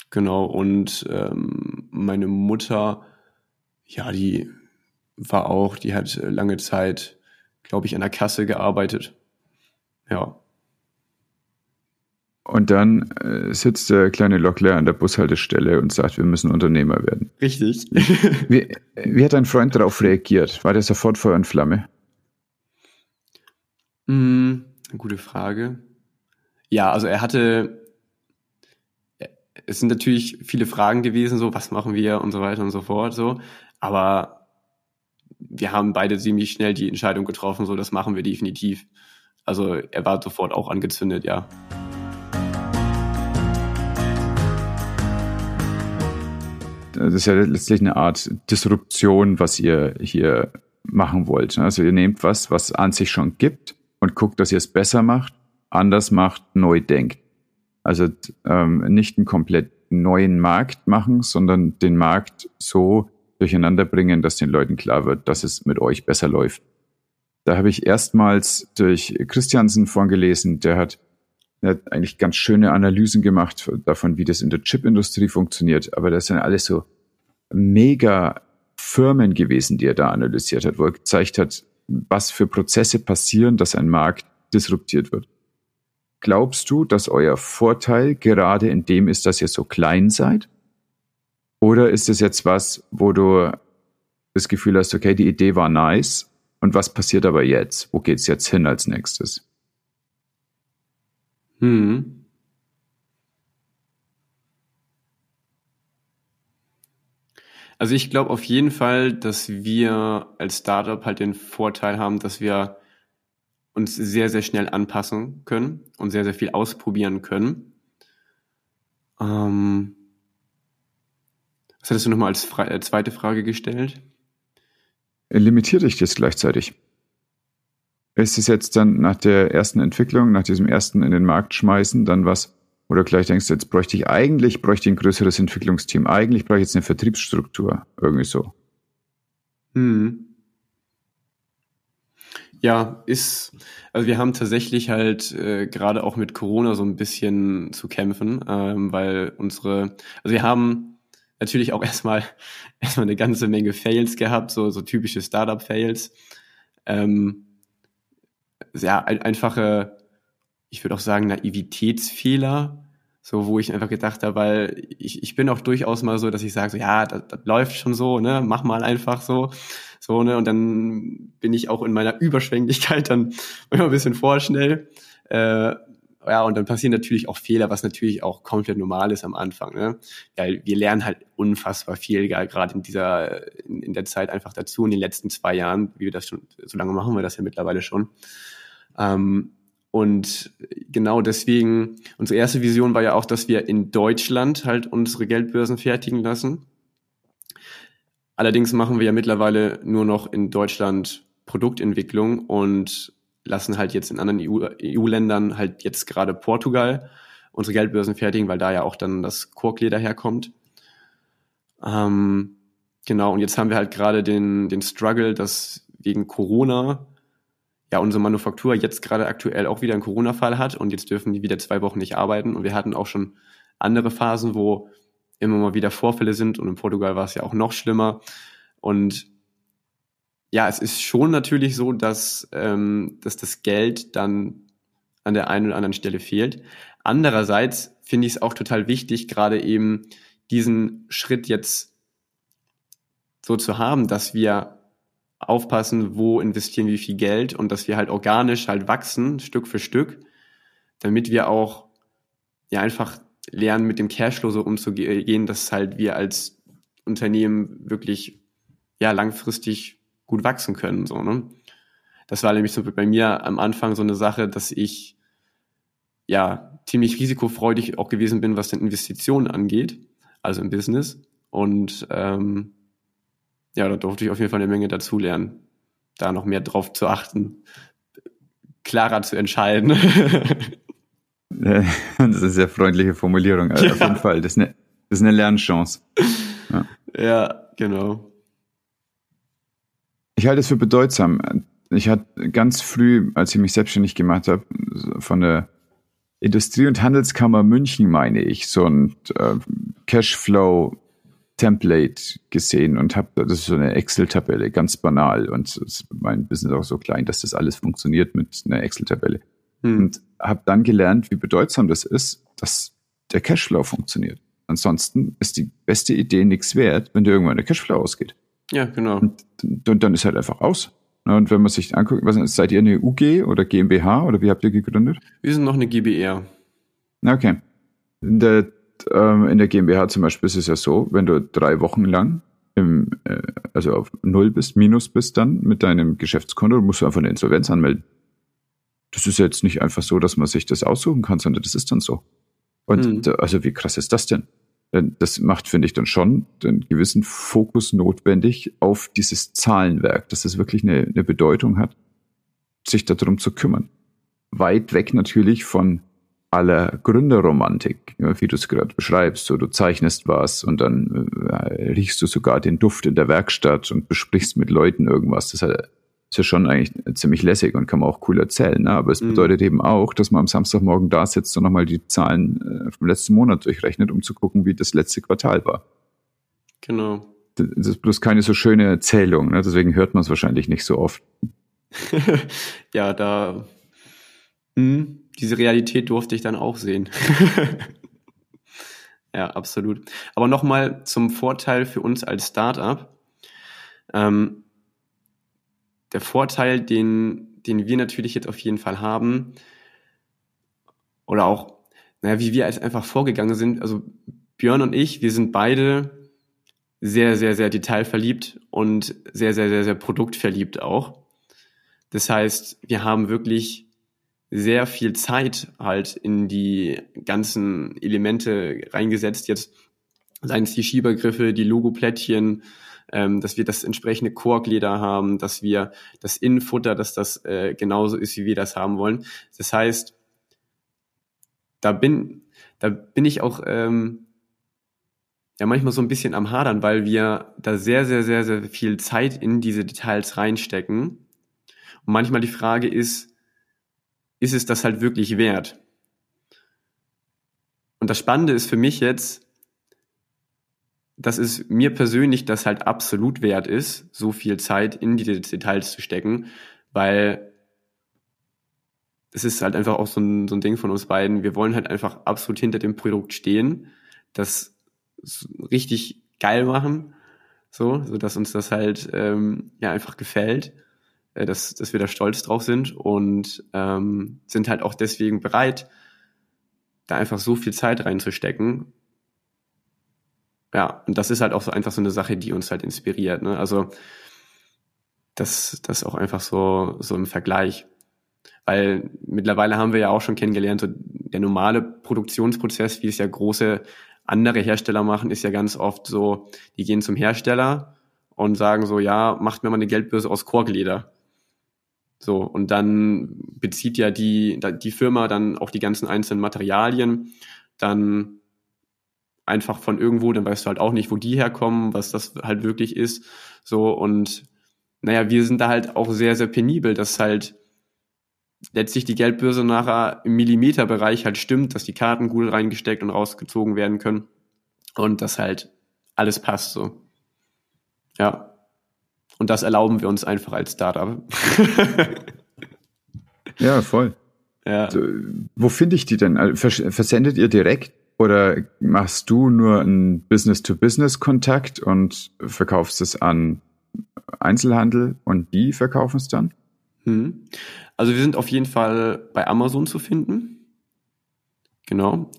genau. Und ähm, meine Mutter, ja, die war auch, die hat lange Zeit, glaube ich, an der Kasse gearbeitet. Ja. Und dann äh, sitzt der kleine Lockler an der Bushaltestelle und sagt, wir müssen Unternehmer werden. Richtig. wie, wie hat dein Freund darauf reagiert? War der sofort Feuer und Flamme? Mm, gute Frage. Ja, also er hatte, es sind natürlich viele Fragen gewesen, so, was machen wir und so weiter und so fort, so. Aber wir haben beide ziemlich schnell die Entscheidung getroffen, so, das machen wir definitiv. Also er war sofort auch angezündet, ja. Das ist ja letztlich eine Art Disruption, was ihr hier machen wollt. Also ihr nehmt was, was an sich schon gibt und guckt, dass ihr es besser macht, anders macht, neu denkt. Also ähm, nicht einen komplett neuen Markt machen, sondern den Markt so durcheinander bringen, dass den Leuten klar wird, dass es mit euch besser läuft. Da habe ich erstmals durch Christiansen vorgelesen, der hat, der hat eigentlich ganz schöne Analysen gemacht davon, wie das in der Chipindustrie funktioniert. Aber das sind alles so mega Firmen gewesen, die er da analysiert hat, wo er gezeigt hat, was für Prozesse passieren, dass ein Markt disruptiert wird. Glaubst du, dass euer Vorteil gerade in dem ist, dass ihr so klein seid? Oder ist es jetzt was, wo du das Gefühl hast, okay, die Idee war nice und was passiert aber jetzt? Wo geht's jetzt hin als nächstes? Hm. Also ich glaube auf jeden Fall, dass wir als Startup halt den Vorteil haben, dass wir uns sehr, sehr schnell anpassen können und sehr, sehr viel ausprobieren können. Ähm, was hattest du nochmal als Fra äh, zweite Frage gestellt? Limitiert dich das gleichzeitig? Ist es jetzt dann nach der ersten Entwicklung, nach diesem ersten in den Markt schmeißen, dann was, oder gleich denkst du, jetzt bräuchte ich eigentlich, bräuchte ich ein größeres Entwicklungsteam. Eigentlich bräuchte ich jetzt eine Vertriebsstruktur. Irgendwie so. Hm. Ja, ist, also wir haben tatsächlich halt äh, gerade auch mit Corona so ein bisschen zu kämpfen, ähm, weil unsere, also wir haben natürlich auch *laughs* erstmal erstmal eine ganze Menge Fails gehabt, so, so typische Startup-Fails. Ähm, sehr einfache ich würde auch sagen, Naivitätsfehler, so wo ich einfach gedacht habe, weil ich, ich bin auch durchaus mal so, dass ich sage, so, ja, das, das läuft schon so, ne, mach mal einfach so, so, ne, und dann bin ich auch in meiner Überschwänglichkeit dann *laughs* immer ein bisschen vorschnell, äh, ja, und dann passieren natürlich auch Fehler, was natürlich auch komplett normal ist am Anfang, ne, weil wir lernen halt unfassbar viel, gerade in dieser, in, in der Zeit einfach dazu, in den letzten zwei Jahren, wie wir das schon, so lange machen wir das ja mittlerweile schon, ähm, und genau deswegen, unsere erste Vision war ja auch, dass wir in Deutschland halt unsere Geldbörsen fertigen lassen. Allerdings machen wir ja mittlerweile nur noch in Deutschland Produktentwicklung und lassen halt jetzt in anderen EU-Ländern EU halt jetzt gerade Portugal unsere Geldbörsen fertigen, weil da ja auch dann das Korkleder herkommt. Ähm, genau, und jetzt haben wir halt gerade den, den Struggle, dass wegen Corona ja unsere Manufaktur jetzt gerade aktuell auch wieder einen Corona-Fall hat und jetzt dürfen die wieder zwei Wochen nicht arbeiten. Und wir hatten auch schon andere Phasen, wo immer mal wieder Vorfälle sind. Und in Portugal war es ja auch noch schlimmer. Und ja, es ist schon natürlich so, dass, ähm, dass das Geld dann an der einen oder anderen Stelle fehlt. Andererseits finde ich es auch total wichtig, gerade eben diesen Schritt jetzt so zu haben, dass wir aufpassen, wo investieren wir viel Geld und dass wir halt organisch halt wachsen, Stück für Stück, damit wir auch ja einfach lernen, mit dem Cashflow so umzugehen, dass halt wir als Unternehmen wirklich ja langfristig gut wachsen können. So, ne? Das war nämlich so bei mir am Anfang so eine Sache, dass ich ja ziemlich risikofreudig auch gewesen bin, was den Investitionen angeht, also im Business. Und ähm, ja, da durfte ich auf jeden Fall eine Menge dazulernen, da noch mehr drauf zu achten, klarer zu entscheiden. *laughs* das ist eine sehr freundliche Formulierung, also ja. auf jeden Fall. Das ist eine, das ist eine Lernchance. Ja. ja, genau. Ich halte es für bedeutsam. Ich hatte ganz früh, als ich mich selbstständig gemacht habe, von der Industrie- und Handelskammer München, meine ich, so ein äh, Cashflow Template gesehen und habe, das ist so eine Excel-Tabelle, ganz banal. Und ist mein Business auch so klein, dass das alles funktioniert mit einer Excel-Tabelle. Hm. Und habe dann gelernt, wie bedeutsam das ist, dass der Cashflow funktioniert. Ansonsten ist die beste Idee nichts wert, wenn dir irgendwann der Cashflow ausgeht. Ja, genau. Und, und dann ist halt einfach aus. Und wenn man sich anguckt, was seid ihr eine UG oder GmbH oder wie habt ihr gegründet? Wir sind noch eine GBR. Okay. In der ähm, in der GmbH zum Beispiel ist es ja so, wenn du drei Wochen lang im, äh, also auf Null bist, Minus bist dann mit deinem Geschäftskonto, musst du einfach eine Insolvenz anmelden. Das ist jetzt nicht einfach so, dass man sich das aussuchen kann, sondern das ist dann so. Und hm. da, also wie krass ist das denn? Das macht, finde ich, dann schon einen gewissen Fokus notwendig auf dieses Zahlenwerk, dass es wirklich eine, eine Bedeutung hat, sich darum zu kümmern. Weit weg natürlich von aller Gründerromantik, wie du es gerade beschreibst. So, du zeichnest was und dann äh, riechst du sogar den Duft in der Werkstatt und besprichst mit Leuten irgendwas. Das ist ja schon eigentlich ziemlich lässig und kann man auch cool erzählen. Ne? Aber es mhm. bedeutet eben auch, dass man am Samstagmorgen da sitzt und nochmal die Zahlen äh, vom letzten Monat durchrechnet, um zu gucken, wie das letzte Quartal war. Genau. Das ist bloß keine so schöne Erzählung, ne? deswegen hört man es wahrscheinlich nicht so oft. *laughs* ja, da. Mh hm diese Realität durfte ich dann auch sehen. *laughs* ja, absolut. Aber nochmal zum Vorteil für uns als Startup. Ähm, der Vorteil, den, den wir natürlich jetzt auf jeden Fall haben, oder auch, naja, wie wir als einfach vorgegangen sind, also Björn und ich, wir sind beide sehr, sehr, sehr detailverliebt und sehr, sehr, sehr, sehr produktverliebt auch. Das heißt, wir haben wirklich sehr viel Zeit halt in die ganzen Elemente reingesetzt. Jetzt seien es die Schiebergriffe, die Logoplättchen, ähm, dass wir das entsprechende Korkleder haben, dass wir das Innenfutter, dass das äh, genauso ist, wie wir das haben wollen. Das heißt, da bin, da bin ich auch ähm, ja manchmal so ein bisschen am Hadern, weil wir da sehr, sehr, sehr, sehr viel Zeit in diese Details reinstecken. Und manchmal die Frage ist, ist es das halt wirklich wert? Und das Spannende ist für mich jetzt, dass es mir persönlich das halt absolut wert ist, so viel Zeit in die Details zu stecken, weil es ist halt einfach auch so ein, so ein Ding von uns beiden. Wir wollen halt einfach absolut hinter dem Produkt stehen, das richtig geil machen, so, so dass uns das halt ähm, ja einfach gefällt äh, dass, dass wir da stolz drauf sind und ähm, sind halt auch deswegen bereit, da einfach so viel Zeit reinzustecken. Ja, und das ist halt auch so einfach so eine Sache, die uns halt inspiriert. Ne? Also das, das auch einfach so, so im Vergleich. Weil mittlerweile haben wir ja auch schon kennengelernt, so der normale Produktionsprozess, wie es ja große andere Hersteller machen, ist ja ganz oft so, die gehen zum Hersteller und sagen so, ja, macht mir mal eine Geldbörse aus Korkleder. So, und dann bezieht ja die, die Firma dann auch die ganzen einzelnen Materialien dann einfach von irgendwo, dann weißt du halt auch nicht, wo die herkommen, was das halt wirklich ist. So, und naja, wir sind da halt auch sehr, sehr penibel, dass halt letztlich die Geldbörse nachher im Millimeterbereich halt stimmt, dass die Karten gut reingesteckt und rausgezogen werden können und dass halt alles passt so. Ja. Und das erlauben wir uns einfach als Startup. *laughs* ja, voll. Ja. So, wo finde ich die denn? Also, versendet ihr direkt Oder machst du nur einen Business-to-Business-Kontakt und verkaufst es an Einzelhandel und die verkaufen es dann? Hm. Also wir sind auf jeden Fall bei Amazon zu finden. Genau.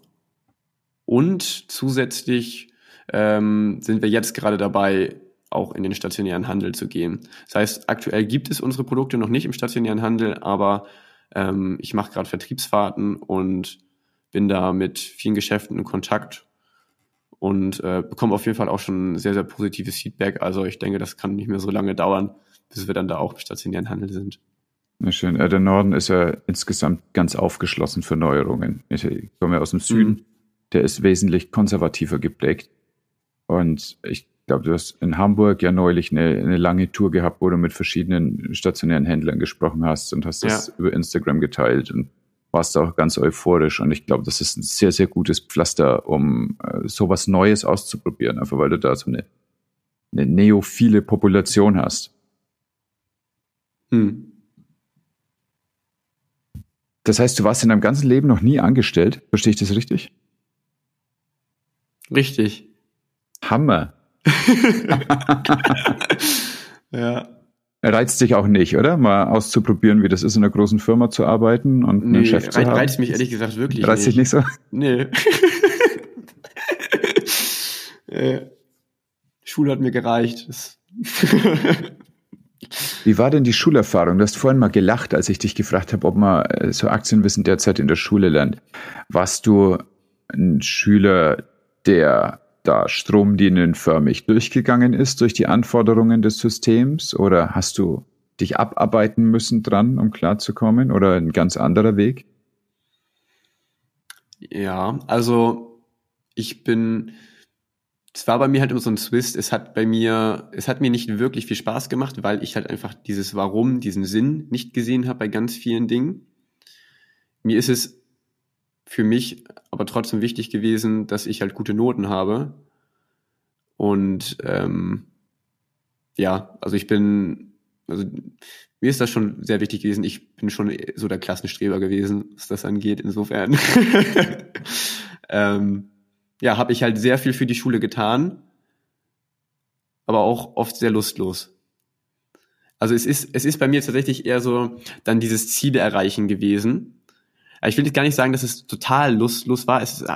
Und zusätzlich ähm, sind wir jetzt gerade dabei, auch in den stationären Handel zu gehen. Das heißt, aktuell gibt es unsere Produkte noch nicht im stationären Handel, aber ähm, ich mache gerade Vertriebsfahrten und bin da mit vielen Geschäften in Kontakt und äh, bekomme auf jeden Fall auch schon sehr, sehr positives Feedback. Also ich denke, das kann nicht mehr so lange dauern, bis wir dann da auch im stationären Handel sind. Na schön. Der Norden ist ja insgesamt ganz aufgeschlossen für Neuerungen. Ich komme ja aus dem Süden. Mhm. Der ist wesentlich konservativer geprägt. Und ich glaube, du hast in Hamburg ja neulich eine, eine, lange Tour gehabt, wo du mit verschiedenen stationären Händlern gesprochen hast und hast das ja. über Instagram geteilt und warst auch ganz euphorisch. Und ich glaube, das ist ein sehr, sehr gutes Pflaster, um äh, sowas Neues auszuprobieren, einfach weil du da so eine, eine neophile Population hast. Hm. Das heißt, du warst in deinem ganzen Leben noch nie angestellt. Verstehe ich das richtig? Richtig. Hammer. *laughs* ja. Reizt dich auch nicht, oder? Mal auszuprobieren, wie das ist, in einer großen Firma zu arbeiten und nee, einen Chef zu haben. Reizt mich ehrlich gesagt wirklich reizt nicht. Reizt dich nicht so? Nee. *laughs* äh, Schule hat mir gereicht. *laughs* Wie war denn die Schulerfahrung? Du hast vorhin mal gelacht, als ich dich gefragt habe, ob man äh, so Aktienwissen derzeit in der Schule lernt. Warst du ein Schüler, der da stromlinienförmig durchgegangen ist durch die Anforderungen des Systems? Oder hast du dich abarbeiten müssen dran, um klarzukommen? Oder ein ganz anderer Weg? Ja, also ich bin es war bei mir halt immer so ein Twist. Es hat bei mir, es hat mir nicht wirklich viel Spaß gemacht, weil ich halt einfach dieses Warum, diesen Sinn nicht gesehen habe bei ganz vielen Dingen. Mir ist es für mich aber trotzdem wichtig gewesen, dass ich halt gute Noten habe. Und ähm, ja, also ich bin, also mir ist das schon sehr wichtig gewesen. Ich bin schon so der Klassenstreber gewesen, was das angeht, insofern. *laughs* ähm, ja, habe ich halt sehr viel für die Schule getan, aber auch oft sehr lustlos. Also es ist, es ist bei mir tatsächlich eher so dann dieses Ziele erreichen gewesen. Ich will jetzt gar nicht sagen, dass es total lustlos war. Es ist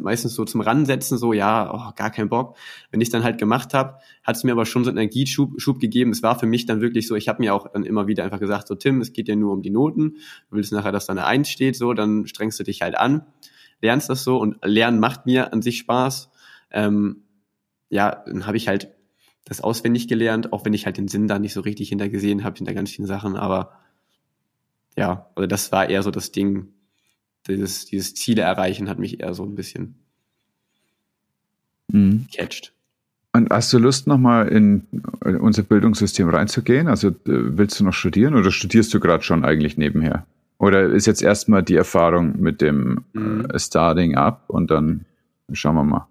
meistens so zum Ransetzen, so ja, oh, gar kein Bock. Wenn ich dann halt gemacht habe, hat es mir aber schon so einen Energieschub Schub gegeben. Es war für mich dann wirklich so, ich habe mir auch dann immer wieder einfach gesagt, so Tim, es geht ja nur um die Noten. Du willst nachher, dass da eine Eins steht, so, dann strengst du dich halt an lernst das so und Lernen macht mir an sich Spaß. Ähm, ja, dann habe ich halt das auswendig gelernt, auch wenn ich halt den Sinn da nicht so richtig hintergesehen habe, hinter ganz vielen Sachen, aber ja, also das war eher so das Ding, dieses, dieses Ziele erreichen hat mich eher so ein bisschen mhm. catcht. Und hast du Lust, nochmal in unser Bildungssystem reinzugehen? Also willst du noch studieren oder studierst du gerade schon eigentlich nebenher? Oder ist jetzt erstmal die Erfahrung mit dem mhm. äh, Starting up und dann schauen wir mal.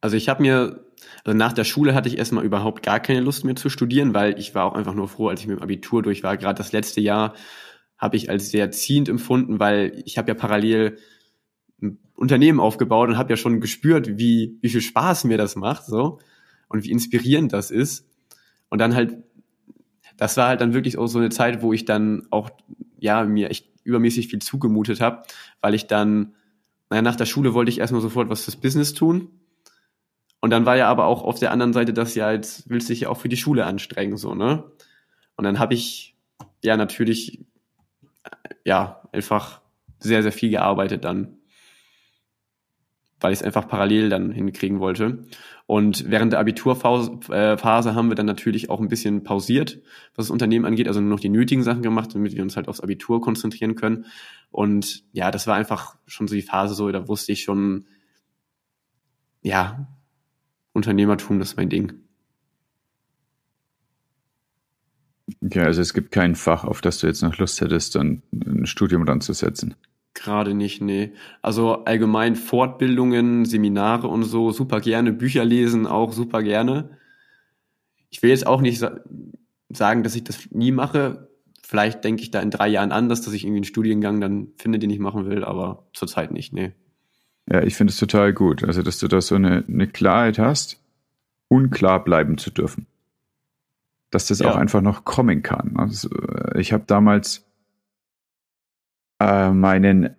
Also ich habe mir, also nach der Schule hatte ich erstmal überhaupt gar keine Lust mehr zu studieren, weil ich war auch einfach nur froh, als ich mit dem Abitur durch war. Gerade das letzte Jahr habe ich als sehr ziehend empfunden, weil ich habe ja parallel ein Unternehmen aufgebaut und habe ja schon gespürt, wie, wie viel Spaß mir das macht so und wie inspirierend das ist. Und dann halt das war halt dann wirklich auch so eine Zeit, wo ich dann auch, ja, mir echt übermäßig viel zugemutet habe, weil ich dann, naja, nach der Schule wollte ich erstmal sofort was fürs Business tun. Und dann war ja aber auch auf der anderen Seite das ja, jetzt willst du dich ja auch für die Schule anstrengen, so, ne? Und dann habe ich ja natürlich, ja, einfach sehr, sehr viel gearbeitet dann weil ich es einfach parallel dann hinkriegen wollte. Und während der Abiturphase äh, haben wir dann natürlich auch ein bisschen pausiert, was das Unternehmen angeht, also nur noch die nötigen Sachen gemacht, damit wir uns halt aufs Abitur konzentrieren können. Und ja, das war einfach schon so die Phase so, da wusste ich schon, ja, Unternehmertum, das ist mein Ding. Okay, also es gibt kein Fach, auf das du jetzt noch Lust hättest, dann ein Studium dran zu setzen. Gerade nicht, nee. Also allgemein Fortbildungen, Seminare und so, super gerne. Bücher lesen auch super gerne. Ich will jetzt auch nicht sa sagen, dass ich das nie mache. vielleicht denke ich da in drei Jahren anders, dass ich irgendwie einen Studiengang dann finde, den ich machen will, aber zurzeit nicht, nee. Ja, ich finde es total gut. Also, dass du da so eine, eine Klarheit hast, unklar bleiben zu dürfen. Dass das ja. auch einfach noch kommen kann. Also, ich habe damals äh, meinen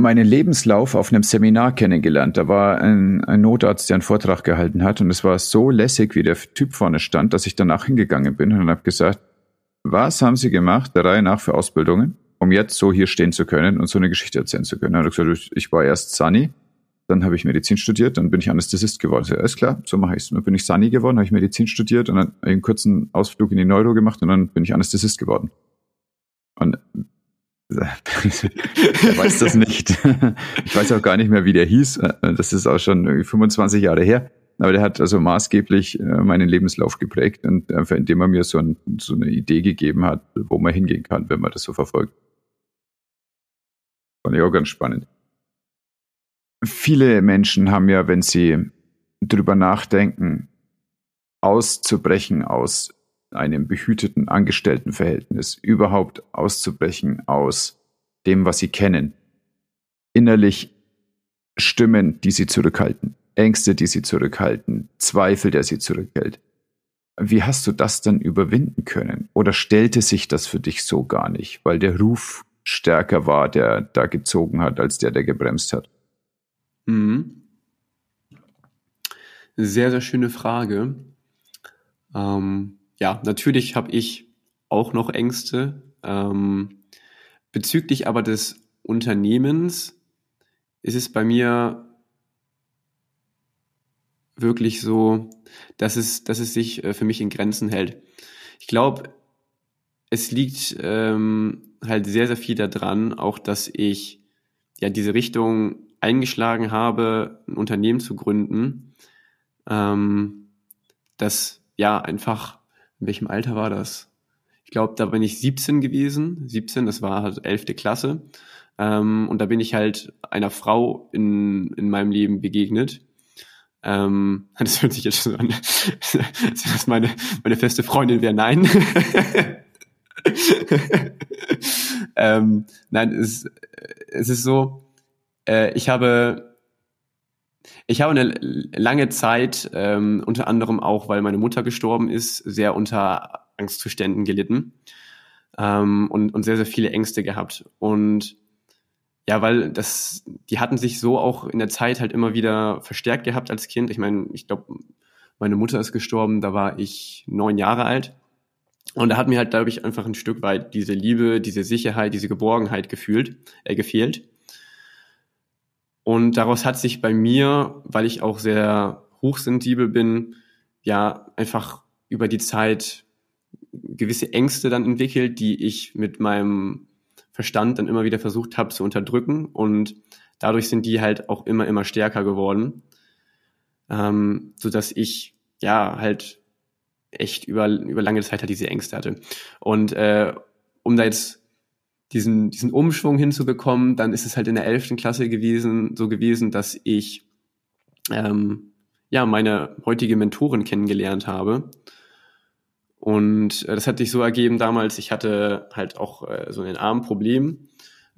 meinen Lebenslauf auf einem Seminar kennengelernt. Da war ein, ein, Notarzt, der einen Vortrag gehalten hat und es war so lässig, wie der Typ vorne stand, dass ich danach hingegangen bin und habe gesagt, was haben Sie gemacht, der Reihe nach für Ausbildungen, um jetzt so hier stehen zu können und so eine Geschichte erzählen zu können? Er hat gesagt, ich war erst Sunny, dann habe ich Medizin studiert, dann bin ich Anästhesist geworden. So, alles klar, so mache ich es. Dann bin ich Sunny geworden, habe ich Medizin studiert und dann einen kurzen Ausflug in die Neuro gemacht und dann bin ich Anästhesist geworden. Und *laughs* er weiß das nicht. Ich weiß auch gar nicht mehr, wie der hieß. Das ist auch schon 25 Jahre her. Aber der hat also maßgeblich äh, meinen Lebenslauf geprägt und einfach indem er mir so, ein, so eine Idee gegeben hat, wo man hingehen kann, wenn man das so verfolgt. Fand ich auch ganz spannend. Viele Menschen haben ja, wenn sie drüber nachdenken, auszubrechen aus einem behüteten Angestelltenverhältnis, überhaupt auszubrechen aus dem, was sie kennen. Innerlich Stimmen, die sie zurückhalten, Ängste, die sie zurückhalten, Zweifel, der sie zurückhält. Wie hast du das dann überwinden können? Oder stellte sich das für dich so gar nicht, weil der Ruf stärker war, der da gezogen hat, als der, der gebremst hat? Mhm. Sehr, sehr schöne Frage. Ähm, ja, natürlich habe ich auch noch Ängste. Ähm, bezüglich aber des Unternehmens ist es bei mir wirklich so, dass es, dass es sich äh, für mich in Grenzen hält. Ich glaube, es liegt ähm, halt sehr, sehr viel daran, auch dass ich ja diese Richtung eingeschlagen habe, ein Unternehmen zu gründen, ähm, das ja einfach in welchem Alter war das? Ich glaube, da bin ich 17 gewesen. 17, das war halt 11. Klasse. Ähm, und da bin ich halt einer Frau in, in meinem Leben begegnet. Ähm, *laughs* das hört sich jetzt schon an, *laughs* dass meine, meine feste Freundin wäre. Nein. *laughs* ähm, nein, es, es ist so, äh, ich habe ich habe eine lange Zeit, ähm, unter anderem auch, weil meine Mutter gestorben ist, sehr unter Angstzuständen gelitten ähm, und, und sehr, sehr viele Ängste gehabt. Und ja, weil das, die hatten sich so auch in der Zeit halt immer wieder verstärkt gehabt als Kind. Ich meine, ich glaube, meine Mutter ist gestorben, da war ich neun Jahre alt. Und da hat mir halt, glaube ich, einfach ein Stück weit diese Liebe, diese Sicherheit, diese Geborgenheit gefühlt, äh, gefehlt. Und daraus hat sich bei mir, weil ich auch sehr hochsensibel bin, ja, einfach über die Zeit gewisse Ängste dann entwickelt, die ich mit meinem Verstand dann immer wieder versucht habe zu unterdrücken. Und dadurch sind die halt auch immer, immer stärker geworden. Ähm, so dass ich ja halt echt über, über lange Zeit halt diese Ängste hatte. Und äh, um da jetzt diesen, diesen Umschwung hinzubekommen, dann ist es halt in der elften Klasse gewesen, so gewesen, dass ich ähm, ja meine heutige Mentorin kennengelernt habe. Und äh, das hat sich so ergeben damals, ich hatte halt auch äh, so ein Armproblem,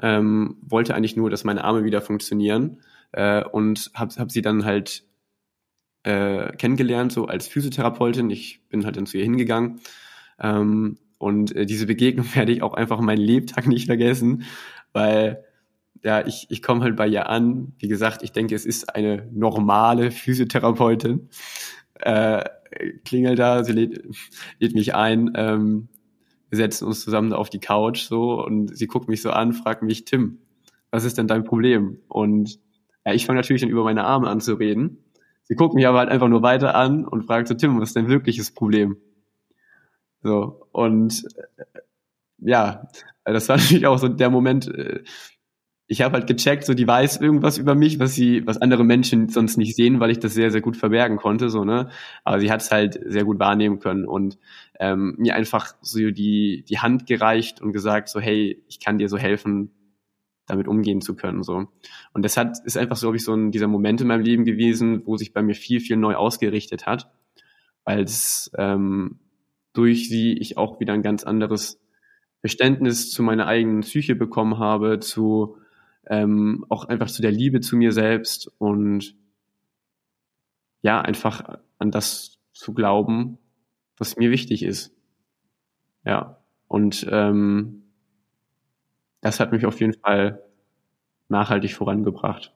ähm, wollte eigentlich nur, dass meine Arme wieder funktionieren äh, und habe hab sie dann halt äh, kennengelernt, so als Physiotherapeutin. Ich bin halt dann zu ihr hingegangen ähm, und äh, diese Begegnung *laughs* werde ich auch einfach meinen Lebtag nicht vergessen, weil ja, ich, ich komme halt bei ihr an. Wie gesagt, ich denke, es ist eine normale Physiotherapeutin. Äh, klingelt da, sie lädt, lädt mich ein. Ähm, wir setzen uns zusammen auf die Couch so und sie guckt mich so an, fragt mich, Tim, was ist denn dein Problem? Und ja, ich fange natürlich dann über meine Arme an zu reden. Sie guckt mich aber halt einfach nur weiter an und fragt so, Tim, was ist dein wirkliches Problem? So, und äh, ja, das war *laughs* natürlich auch so der Moment, äh, ich habe halt gecheckt, so die weiß irgendwas über mich, was sie, was andere Menschen sonst nicht sehen, weil ich das sehr, sehr gut verbergen konnte, so, ne? Aber sie hat es halt sehr gut wahrnehmen können und ähm, mir einfach so die, die Hand gereicht und gesagt, so, hey, ich kann dir so helfen, damit umgehen zu können, so. Und das hat, ist einfach so, glaube ich, so ein, dieser Moment in meinem Leben gewesen, wo sich bei mir viel, viel neu ausgerichtet hat, weil es ähm, durch sie ich auch wieder ein ganz anderes Verständnis zu meiner eigenen Psyche bekommen habe, zu ähm, auch einfach zu der Liebe zu mir selbst und ja, einfach an das zu glauben, was mir wichtig ist. Ja, und ähm, das hat mich auf jeden Fall nachhaltig vorangebracht.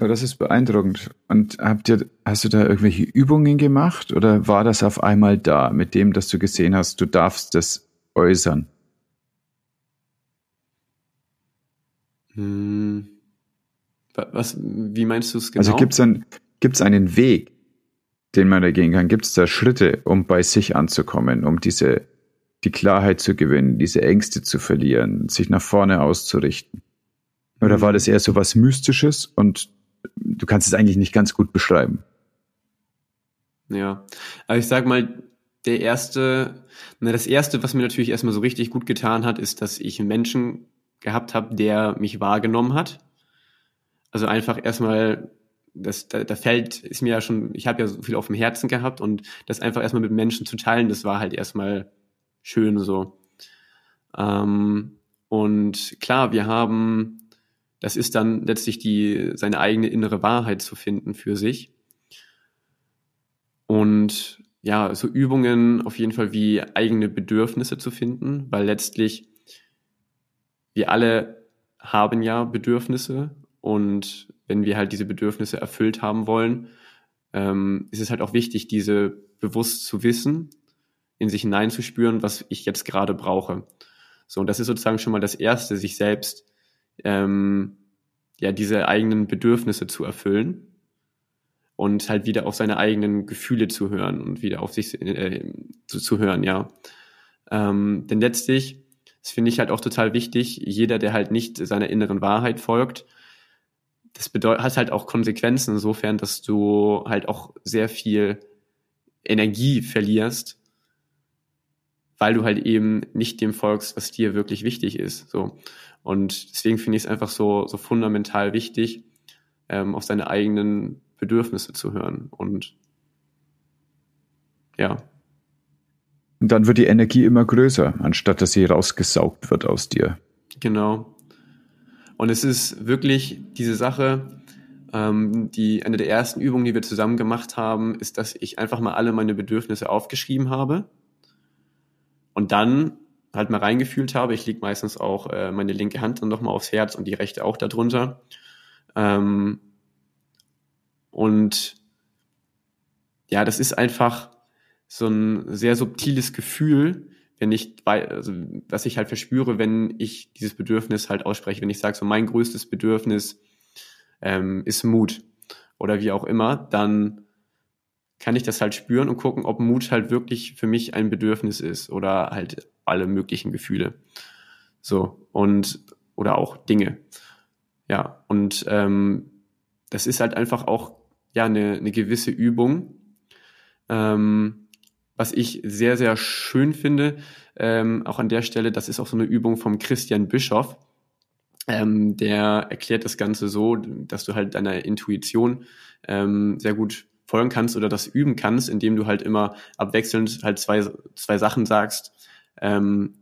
Aber das ist beeindruckend. Und habt ihr, hast du da irgendwelche Übungen gemacht oder war das auf einmal da, mit dem, dass du gesehen hast, du darfst das äußern? Hm. Was, wie meinst du es also genau? Also gibt es einen, gibt's einen Weg, den man da gehen kann? Gibt es da Schritte, um bei sich anzukommen, um diese, die Klarheit zu gewinnen, diese Ängste zu verlieren, sich nach vorne auszurichten? Oder war hm. das eher so was Mystisches und du kannst es eigentlich nicht ganz gut beschreiben. Ja, aber ich sag mal, der erste, na, das erste, was mir natürlich erstmal so richtig gut getan hat, ist, dass ich einen Menschen gehabt habe, der mich wahrgenommen hat. Also einfach erstmal, das, da, da fällt, ist mir ja schon, ich habe ja so viel auf dem Herzen gehabt und das einfach erstmal mit Menschen zu teilen, das war halt erstmal schön so. Ähm, und klar, wir haben das ist dann letztlich die, seine eigene innere Wahrheit zu finden für sich. Und ja, so Übungen auf jeden Fall wie eigene Bedürfnisse zu finden, weil letztlich wir alle haben ja Bedürfnisse und wenn wir halt diese Bedürfnisse erfüllt haben wollen, ähm, ist es halt auch wichtig, diese bewusst zu wissen, in sich hineinzuspüren, was ich jetzt gerade brauche. So, und das ist sozusagen schon mal das Erste, sich selbst ähm, ja diese eigenen Bedürfnisse zu erfüllen und halt wieder auf seine eigenen Gefühle zu hören und wieder auf sich äh, zu, zu hören, ja. Ähm, denn letztlich, das finde ich halt auch total wichtig, jeder, der halt nicht seiner inneren Wahrheit folgt, das bedeutet, hat halt auch Konsequenzen insofern, dass du halt auch sehr viel Energie verlierst, weil du halt eben nicht dem folgst, was dir wirklich wichtig ist. So. Und deswegen finde ich es einfach so, so fundamental wichtig, ähm, auf seine eigenen Bedürfnisse zu hören. Und ja. Und dann wird die Energie immer größer, anstatt dass sie rausgesaugt wird aus dir. Genau. Und es ist wirklich diese Sache, ähm, die eine der ersten Übungen, die wir zusammen gemacht haben, ist, dass ich einfach mal alle meine Bedürfnisse aufgeschrieben habe und dann halt mal reingefühlt habe. Ich lege meistens auch äh, meine linke Hand dann nochmal aufs Herz und die rechte auch darunter. Ähm, und ja, das ist einfach so ein sehr subtiles Gefühl, wenn ich, also, was ich halt verspüre, wenn ich dieses Bedürfnis halt ausspreche, wenn ich sage, so mein größtes Bedürfnis ähm, ist Mut oder wie auch immer, dann kann ich das halt spüren und gucken, ob Mut halt wirklich für mich ein Bedürfnis ist oder halt alle möglichen Gefühle. So, und, oder auch Dinge. Ja, und ähm, das ist halt einfach auch ja eine, eine gewisse Übung. Ähm, was ich sehr, sehr schön finde, ähm, auch an der Stelle, das ist auch so eine Übung vom Christian Bischoff. Ähm, der erklärt das Ganze so, dass du halt deiner Intuition ähm, sehr gut folgen kannst oder das üben kannst, indem du halt immer abwechselnd halt zwei, zwei Sachen sagst. Ähm,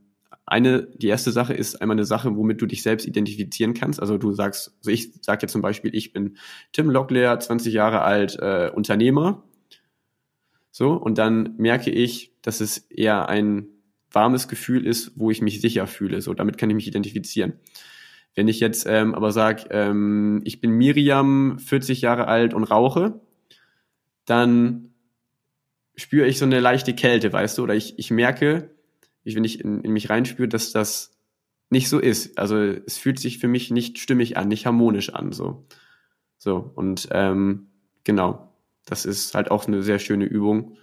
eine, die erste Sache ist einmal eine Sache, womit du dich selbst identifizieren kannst. Also du sagst, also ich sage jetzt zum Beispiel, ich bin Tim Locklear, 20 Jahre alt, äh, Unternehmer. So, und dann merke ich, dass es eher ein warmes Gefühl ist, wo ich mich sicher fühle. So, damit kann ich mich identifizieren. Wenn ich jetzt ähm, aber sage, ähm, ich bin Miriam, 40 Jahre alt und rauche, dann spüre ich so eine leichte Kälte, weißt du, oder ich, ich merke, ich, wenn ich in, in mich reinspüre, dass das nicht so ist. Also es fühlt sich für mich nicht stimmig an, nicht harmonisch an, so. So, und ähm, genau, das ist halt auch eine sehr schöne Übung,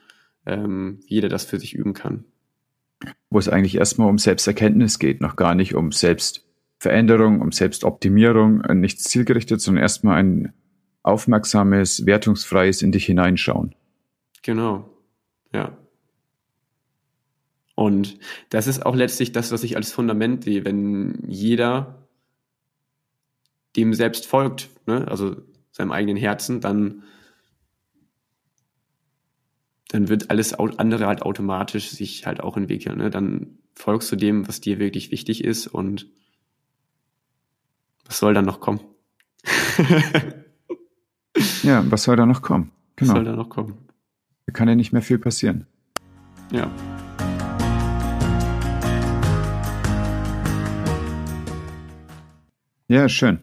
ähm, wie jeder das für sich üben kann. Wo es eigentlich erstmal um Selbsterkenntnis geht, noch gar nicht um Selbstveränderung, um Selbstoptimierung, nichts zielgerichtet, sondern erstmal ein aufmerksames, wertungsfreies in dich hineinschauen. Genau, ja. Und das ist auch letztlich das, was ich als Fundament sehe, wenn jeder dem selbst folgt, ne? also seinem eigenen Herzen, dann, dann wird alles andere halt automatisch sich halt auch entwickeln. Ne? Dann folgst du dem, was dir wirklich wichtig ist und was soll dann noch kommen? *laughs* ja, was soll da noch kommen? Genau. Was soll da noch kommen? Da kann ja nicht mehr viel passieren. Ja. Ja, schön.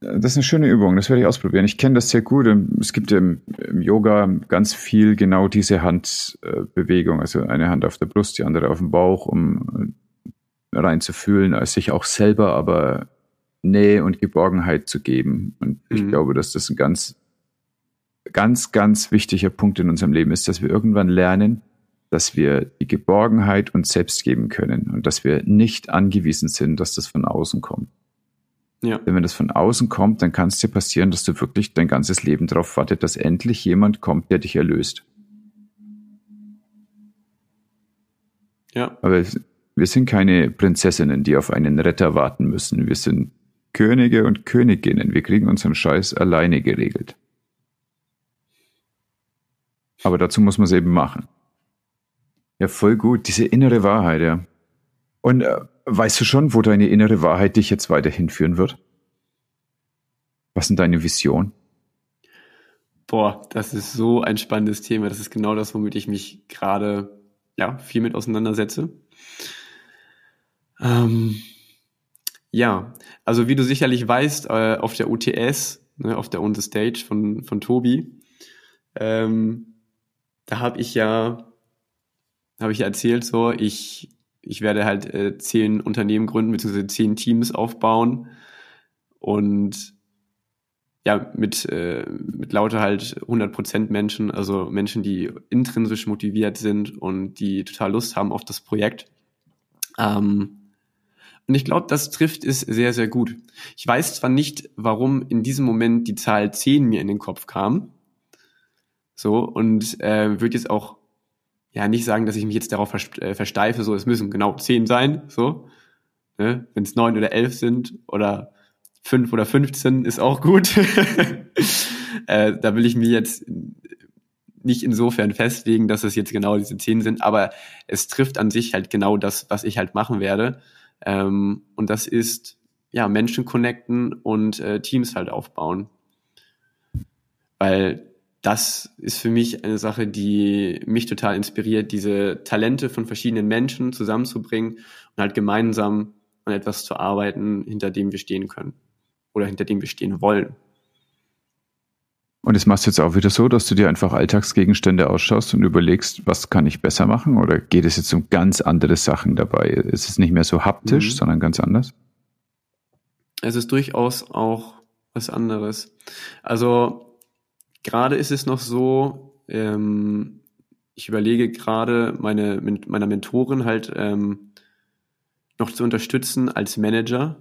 Das ist eine schöne Übung, das werde ich ausprobieren. Ich kenne das sehr gut. Es gibt im, im, Yoga ganz viel genau diese Handbewegung, also eine Hand auf der Brust, die andere auf dem Bauch, um reinzufühlen, als sich auch selber aber Nähe und Geborgenheit zu geben. Und ich mhm. glaube, dass das ein ganz, ganz, ganz wichtiger Punkt in unserem Leben ist, dass wir irgendwann lernen, dass wir die Geborgenheit uns selbst geben können und dass wir nicht angewiesen sind, dass das von außen kommt. Ja. Denn wenn das von außen kommt, dann kann es dir passieren, dass du wirklich dein ganzes Leben darauf wartet, dass endlich jemand kommt, der dich erlöst. Ja. Aber wir sind keine Prinzessinnen, die auf einen Retter warten müssen. Wir sind Könige und Königinnen. Wir kriegen unseren Scheiß alleine geregelt. Aber dazu muss man es eben machen. Ja, voll gut. Diese innere Wahrheit, ja. Und äh, weißt du schon, wo deine innere Wahrheit dich jetzt weiterhin führen wird? Was sind deine Visionen? Boah, das ist so ein spannendes Thema. Das ist genau das, womit ich mich gerade ja, viel mit auseinandersetze. Ähm, ja, also wie du sicherlich weißt, äh, auf der UTS, ne, auf der On the Stage von, von Tobi, ähm, da habe ich ja, habe ich erzählt, so, ich, ich werde halt äh, zehn Unternehmen gründen, beziehungsweise zehn Teams aufbauen und ja, mit, äh, mit lauter halt 100% Menschen, also Menschen, die intrinsisch motiviert sind und die total Lust haben auf das Projekt. Ähm, und ich glaube, das trifft es sehr, sehr gut. Ich weiß zwar nicht, warum in diesem Moment die Zahl 10 mir in den Kopf kam. So, und äh, würde jetzt auch ja nicht sagen, dass ich mich jetzt darauf äh, versteife, so es müssen genau 10 sein, so. Ne? Wenn es 9 oder 11 sind oder 5 oder 15 ist auch gut. *laughs* äh, da will ich mir jetzt nicht insofern festlegen, dass es jetzt genau diese 10 sind, aber es trifft an sich halt genau das, was ich halt machen werde. Ähm, und das ist ja Menschen connecten und äh, Teams halt aufbauen. Weil das ist für mich eine Sache, die mich total inspiriert, diese Talente von verschiedenen Menschen zusammenzubringen und halt gemeinsam an etwas zu arbeiten, hinter dem wir stehen können oder hinter dem wir stehen wollen. Und das machst du jetzt auch wieder so, dass du dir einfach Alltagsgegenstände ausschaust und überlegst, was kann ich besser machen? Oder geht es jetzt um ganz andere Sachen dabei? Ist es nicht mehr so haptisch, mhm. sondern ganz anders? Es ist durchaus auch was anderes. Also gerade ist es noch so, ähm, ich überlege gerade meine meiner Mentorin halt ähm, noch zu unterstützen als Manager.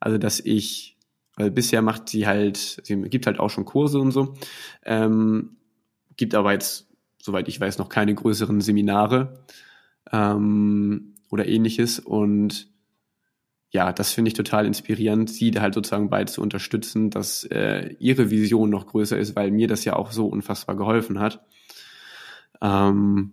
Also dass ich weil bisher macht sie halt, sie gibt halt auch schon Kurse und so, ähm, gibt aber jetzt, soweit ich weiß, noch keine größeren Seminare ähm, oder ähnliches. Und ja, das finde ich total inspirierend, sie da halt sozusagen bei zu unterstützen, dass äh, ihre Vision noch größer ist, weil mir das ja auch so unfassbar geholfen hat. Ähm,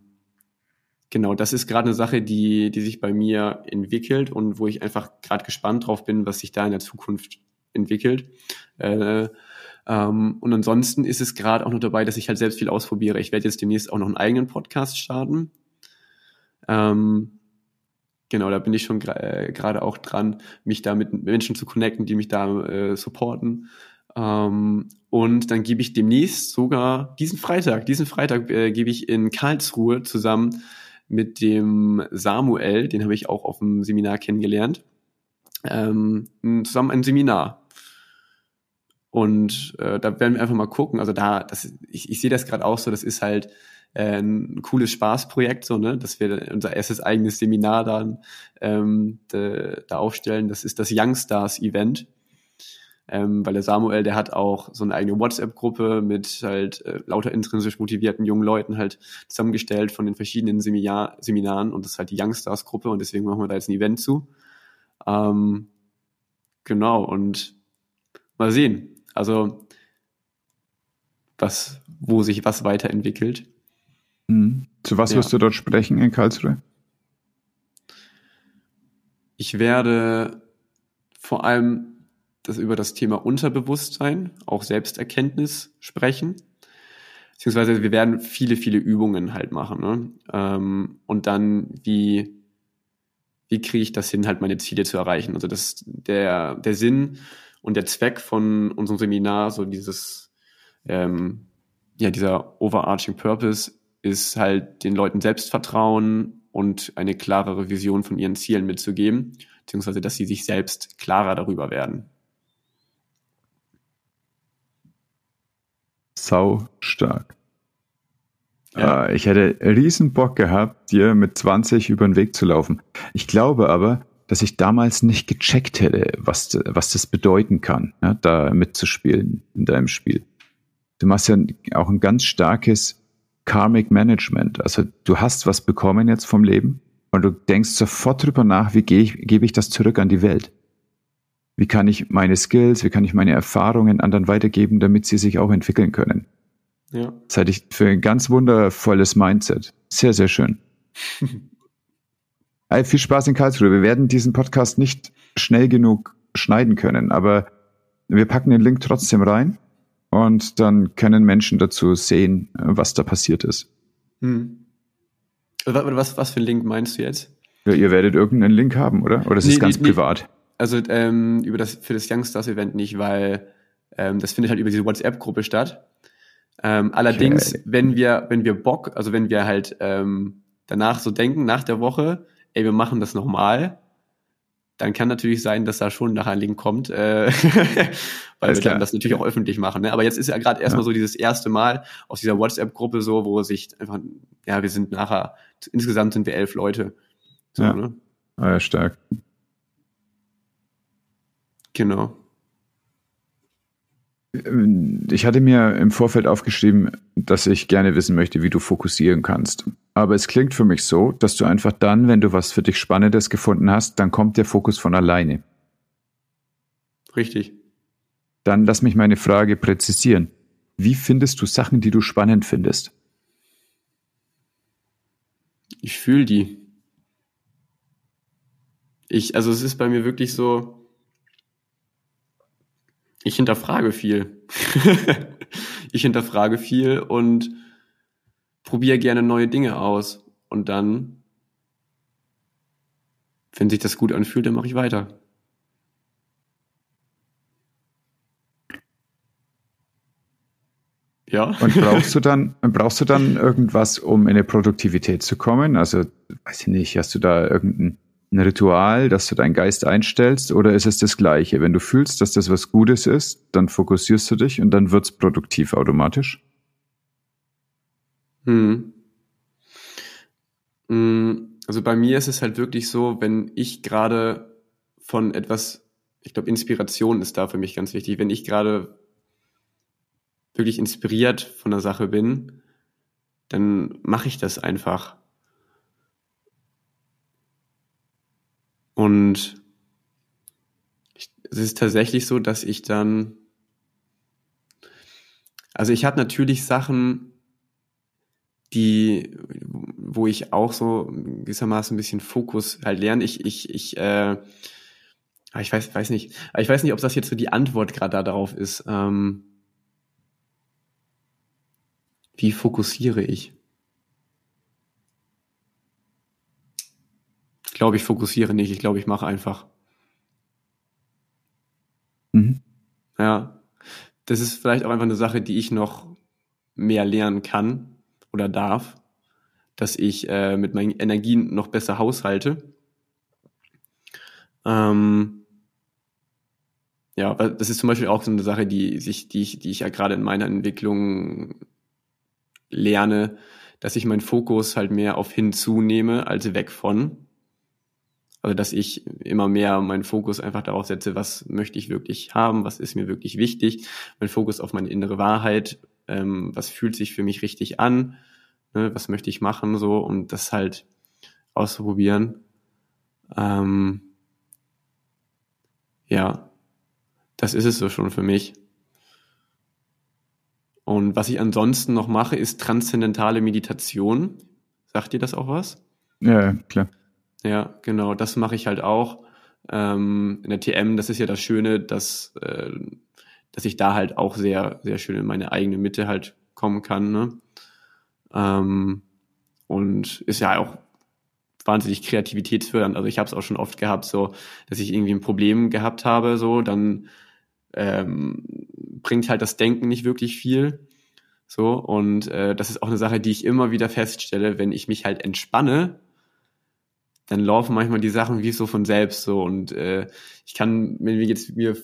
genau, das ist gerade eine Sache, die, die sich bei mir entwickelt und wo ich einfach gerade gespannt drauf bin, was sich da in der Zukunft entwickelt. Äh, ähm, und ansonsten ist es gerade auch noch dabei, dass ich halt selbst viel ausprobiere. Ich werde jetzt demnächst auch noch einen eigenen Podcast starten. Ähm, genau, da bin ich schon äh, gerade auch dran, mich da mit Menschen zu connecten, die mich da äh, supporten. Ähm, und dann gebe ich demnächst sogar diesen Freitag, diesen Freitag äh, gebe ich in Karlsruhe zusammen mit dem Samuel, den habe ich auch auf dem Seminar kennengelernt, ähm, zusammen ein Seminar. Und äh, da werden wir einfach mal gucken. Also da, das, ich, ich sehe das gerade auch so, das ist halt äh, ein cooles Spaßprojekt, so, ne, dass wir unser erstes eigenes Seminar dann ähm, de, da aufstellen. Das ist das Youngstars Event. Ähm, weil der Samuel, der hat auch so eine eigene WhatsApp-Gruppe mit halt äh, lauter intrinsisch motivierten jungen Leuten halt zusammengestellt von den verschiedenen Seminar Seminaren und das ist halt die Youngstars-Gruppe und deswegen machen wir da jetzt ein Event zu. Ähm, genau, und mal sehen. Also was, wo sich was weiterentwickelt. Mhm. Zu was ja. wirst du dort sprechen in Karlsruhe? Ich werde vor allem das über das Thema Unterbewusstsein, auch Selbsterkenntnis sprechen. Beziehungsweise wir werden viele, viele Übungen halt machen. Ne? Ähm, und dann, wie, wie kriege ich das hin, halt meine Ziele zu erreichen? Also das, der, der Sinn und der Zweck von unserem Seminar, so dieses, ähm, ja, dieser overarching Purpose ist halt den Leuten Selbstvertrauen und eine klarere Vision von ihren Zielen mitzugeben, beziehungsweise dass sie sich selbst klarer darüber werden. Sau stark. Ja. Äh, ich hätte riesen Bock gehabt, dir mit 20 über den Weg zu laufen. Ich glaube aber, dass ich damals nicht gecheckt hätte, was, was das bedeuten kann, ja, da mitzuspielen in deinem Spiel. Du machst ja auch ein ganz starkes Karmic Management. Also du hast was bekommen jetzt vom Leben und du denkst sofort drüber nach, wie ich, gebe ich das zurück an die Welt? Wie kann ich meine Skills, wie kann ich meine Erfahrungen anderen weitergeben, damit sie sich auch entwickeln können? Ja. Das halte ich für ein ganz wundervolles Mindset. Sehr, sehr schön. *laughs* All viel Spaß in Karlsruhe. Wir werden diesen Podcast nicht schnell genug schneiden können, aber wir packen den Link trotzdem rein und dann können Menschen dazu sehen, was da passiert ist. Hm. Was, was für ein Link meinst du jetzt? Ja, ihr werdet irgendeinen Link haben, oder? Oder ist es ganz nee, privat? Also ähm, über das für das Youngstars-Event nicht, weil ähm, das findet halt über diese WhatsApp-Gruppe statt. Ähm, allerdings, okay. wenn wir, wenn wir Bock, also wenn wir halt ähm, danach so denken, nach der Woche, ey, wir machen das nochmal, dann kann natürlich sein, dass da schon nachher ein Link kommt, äh, *laughs* weil Alles wir dann das natürlich auch öffentlich machen. Ne? Aber jetzt ist ja gerade erstmal ja. so dieses erste Mal aus dieser WhatsApp-Gruppe so, wo sich einfach, ja, wir sind nachher, insgesamt sind wir elf Leute. So, ja. Ne? Ah, ja, stark. Genau. Ich hatte mir im Vorfeld aufgeschrieben, dass ich gerne wissen möchte, wie du fokussieren kannst. Aber es klingt für mich so, dass du einfach dann, wenn du was für dich Spannendes gefunden hast, dann kommt der Fokus von alleine. Richtig. Dann lass mich meine Frage präzisieren. Wie findest du Sachen, die du spannend findest? Ich fühle die. Ich, also es ist bei mir wirklich so, ich hinterfrage viel. *laughs* ich hinterfrage viel und probiere gerne neue Dinge aus. Und dann, wenn sich das gut anfühlt, dann mache ich weiter. Ja. Und brauchst du dann, brauchst du dann irgendwas, um in eine Produktivität zu kommen? Also, weiß ich nicht, hast du da irgendein ein Ritual, dass du deinen Geist einstellst, oder ist es das Gleiche? Wenn du fühlst, dass das was Gutes ist, dann fokussierst du dich und dann wird's produktiv automatisch? Hm. hm. Also bei mir ist es halt wirklich so, wenn ich gerade von etwas, ich glaube, Inspiration ist da für mich ganz wichtig. Wenn ich gerade wirklich inspiriert von der Sache bin, dann mache ich das einfach. Und es ist tatsächlich so, dass ich dann, also ich habe natürlich Sachen, die, wo ich auch so gewissermaßen ein bisschen Fokus halt lerne. Ich, ich, ich, äh, ah, ich weiß, weiß nicht, ich weiß nicht, ob das jetzt so die Antwort gerade darauf ist. Ähm, wie fokussiere ich? glaube, ich fokussiere nicht. Ich glaube, ich mache einfach. Mhm. Ja. Das ist vielleicht auch einfach eine Sache, die ich noch mehr lernen kann oder darf, dass ich äh, mit meinen Energien noch besser haushalte. Ähm, ja, das ist zum Beispiel auch so eine Sache, die sich, die ich, die ich ja gerade in meiner Entwicklung lerne, dass ich meinen Fokus halt mehr auf hinzunehme als weg von. Also dass ich immer mehr meinen Fokus einfach darauf setze, was möchte ich wirklich haben, was ist mir wirklich wichtig, mein Fokus auf meine innere Wahrheit, ähm, was fühlt sich für mich richtig an, ne, was möchte ich machen, so, um das halt auszuprobieren. Ähm, ja, das ist es so schon für mich. Und was ich ansonsten noch mache, ist transzendentale Meditation. Sagt dir das auch was? Ja, klar. Ja, genau, das mache ich halt auch. Ähm, in der TM, das ist ja das Schöne, dass, äh, dass ich da halt auch sehr, sehr schön in meine eigene Mitte halt kommen kann. Ne? Ähm, und ist ja auch wahnsinnig kreativitätsfördernd. Also ich habe es auch schon oft gehabt, so, dass ich irgendwie ein Problem gehabt habe, so, dann ähm, bringt halt das Denken nicht wirklich viel. So, und äh, das ist auch eine Sache, die ich immer wieder feststelle, wenn ich mich halt entspanne, dann laufen manchmal die Sachen wie so von selbst so. Und äh, ich kann, wenn wir jetzt mir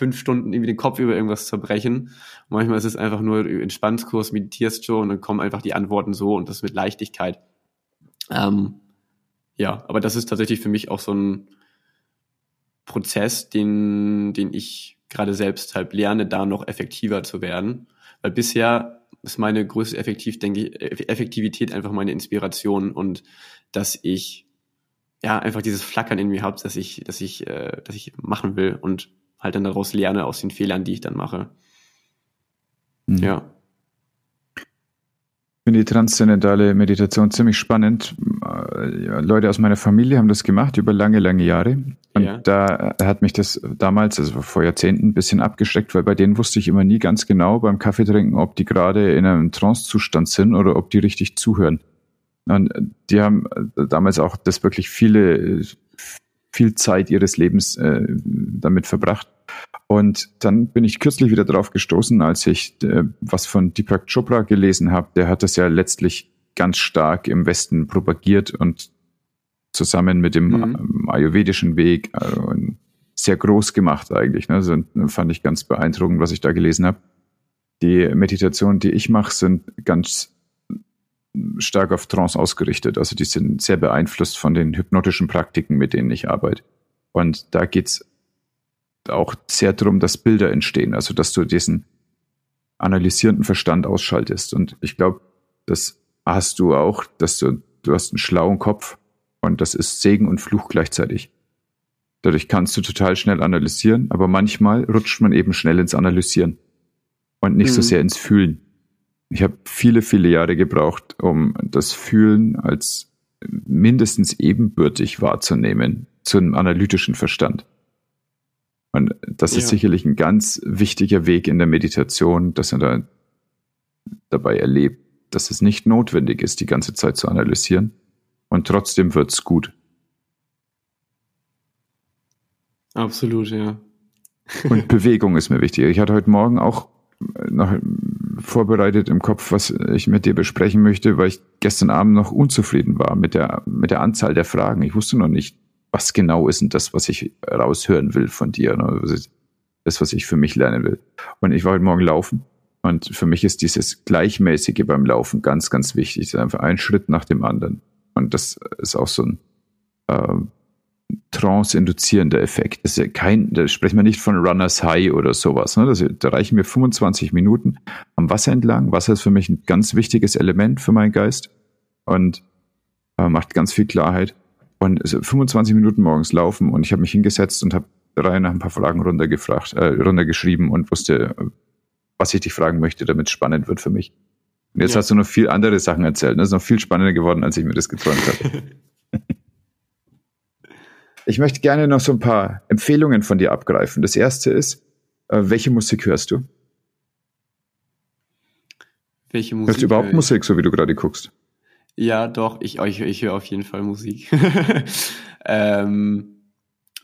fünf Stunden irgendwie den Kopf über irgendwas zerbrechen. Und manchmal ist es einfach nur Entspannungskurs, meditierst schon und dann kommen einfach die Antworten so und das mit Leichtigkeit. Ähm, ja, aber das ist tatsächlich für mich auch so ein Prozess, den, den ich gerade selbst halt lerne, da noch effektiver zu werden. Weil bisher ist meine größte Effektiv, denke ich, Effektivität einfach meine Inspiration und dass ich ja einfach dieses Flackern in mir habe, dass ich, dass ich, äh, dass ich machen will und halt dann daraus lerne aus den Fehlern, die ich dann mache. Mhm. Ja finde die transzendentale Meditation ziemlich spannend. Äh, Leute aus meiner Familie haben das gemacht über lange, lange Jahre. Und ja. da hat mich das damals, also vor Jahrzehnten, ein bisschen abgeschreckt, weil bei denen wusste ich immer nie ganz genau beim Kaffeetrinken, ob die gerade in einem Trancezustand sind oder ob die richtig zuhören. Und die haben damals auch das wirklich viele, viel Zeit ihres Lebens äh, damit verbracht. Und dann bin ich kürzlich wieder drauf gestoßen, als ich äh, was von Deepak Chopra gelesen habe. Der hat das ja letztlich ganz stark im Westen propagiert und zusammen mit dem mhm. ayurvedischen Weg äh, sehr groß gemacht eigentlich. Ne? Also, fand ich ganz beeindruckend, was ich da gelesen habe. Die Meditationen, die ich mache, sind ganz stark auf Trance ausgerichtet. Also die sind sehr beeinflusst von den hypnotischen Praktiken, mit denen ich arbeite. Und da geht's auch sehr darum, dass Bilder entstehen, also dass du diesen analysierenden Verstand ausschaltest. Und ich glaube, das hast du auch, dass du, du hast einen schlauen Kopf und das ist Segen und Fluch gleichzeitig. Dadurch kannst du total schnell analysieren, aber manchmal rutscht man eben schnell ins Analysieren und nicht mhm. so sehr ins Fühlen. Ich habe viele, viele Jahre gebraucht, um das Fühlen als mindestens ebenbürtig wahrzunehmen zu einem analytischen Verstand. Und das ja. ist sicherlich ein ganz wichtiger Weg in der Meditation, dass man da dabei erlebt, dass es nicht notwendig ist, die ganze Zeit zu analysieren. Und trotzdem wird's gut. Absolut, ja. Und *laughs* Bewegung ist mir wichtig. Ich hatte heute Morgen auch noch vorbereitet im Kopf, was ich mit dir besprechen möchte, weil ich gestern Abend noch unzufrieden war mit der, mit der Anzahl der Fragen. Ich wusste noch nicht, was genau ist denn das, was ich raushören will von dir, ne? das, was ich für mich lernen will. Und ich war heute Morgen laufen und für mich ist dieses Gleichmäßige beim Laufen ganz, ganz wichtig. Einfach ein Schritt nach dem anderen. Und das ist auch so ein äh, trance-induzierender Effekt. Das ist ja kein, da sprechen wir nicht von Runners High oder sowas. Ne? Das, da reichen mir 25 Minuten am Wasser entlang. Wasser ist für mich ein ganz wichtiges Element für meinen Geist und äh, macht ganz viel Klarheit. Und 25 Minuten morgens laufen und ich habe mich hingesetzt und habe drei nach ein paar Fragen runtergefragt, äh, runtergeschrieben und wusste, was ich dich fragen möchte, damit es spannend wird für mich. Und jetzt ja. hast du noch viel andere Sachen erzählt. Das ist noch viel spannender geworden, als ich mir das geträumt habe. *laughs* ich möchte gerne noch so ein paar Empfehlungen von dir abgreifen. Das erste ist, äh, welche Musik hörst du? Welche Musik? Hörst du überhaupt Musik, so wie du gerade guckst? Ja, doch, ich, ich, ich höre auf jeden Fall Musik. *laughs* ähm,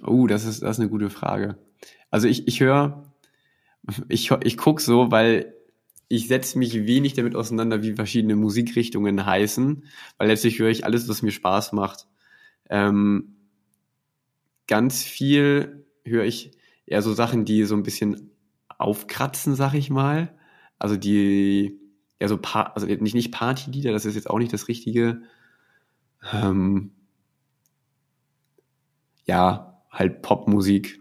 uh, das ist, das ist eine gute Frage. Also ich, ich höre, ich, ich guck so, weil ich setze mich wenig damit auseinander, wie verschiedene Musikrichtungen heißen, weil letztlich höre ich alles, was mir Spaß macht. Ähm, ganz viel höre ich eher so Sachen, die so ein bisschen aufkratzen, sag ich mal. Also die ja so pa also nicht, nicht Partylieder, das ist jetzt auch nicht das richtige. Ähm, ja, halt Popmusik.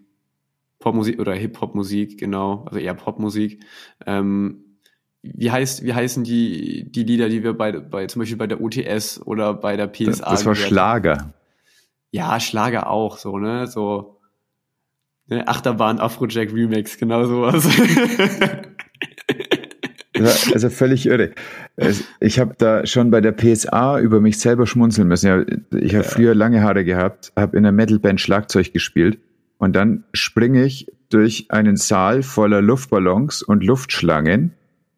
Popmusik oder Hip-Hop-Musik, genau, also eher Popmusik. Ähm, wie heißt, wie heißen die, die Lieder, die wir bei, bei, zum Beispiel bei der UTS oder bei der PSA? Das, das war Schlager. Ja, Schlager auch, so, ne, so, ne, Achterbahn Afrojack Remix, genau sowas. *laughs* Also völlig irre. Ich habe da schon bei der PSA über mich selber schmunzeln müssen. Ich habe früher lange Haare gehabt, habe in einer Metalband Schlagzeug gespielt und dann springe ich durch einen Saal voller Luftballons und Luftschlangen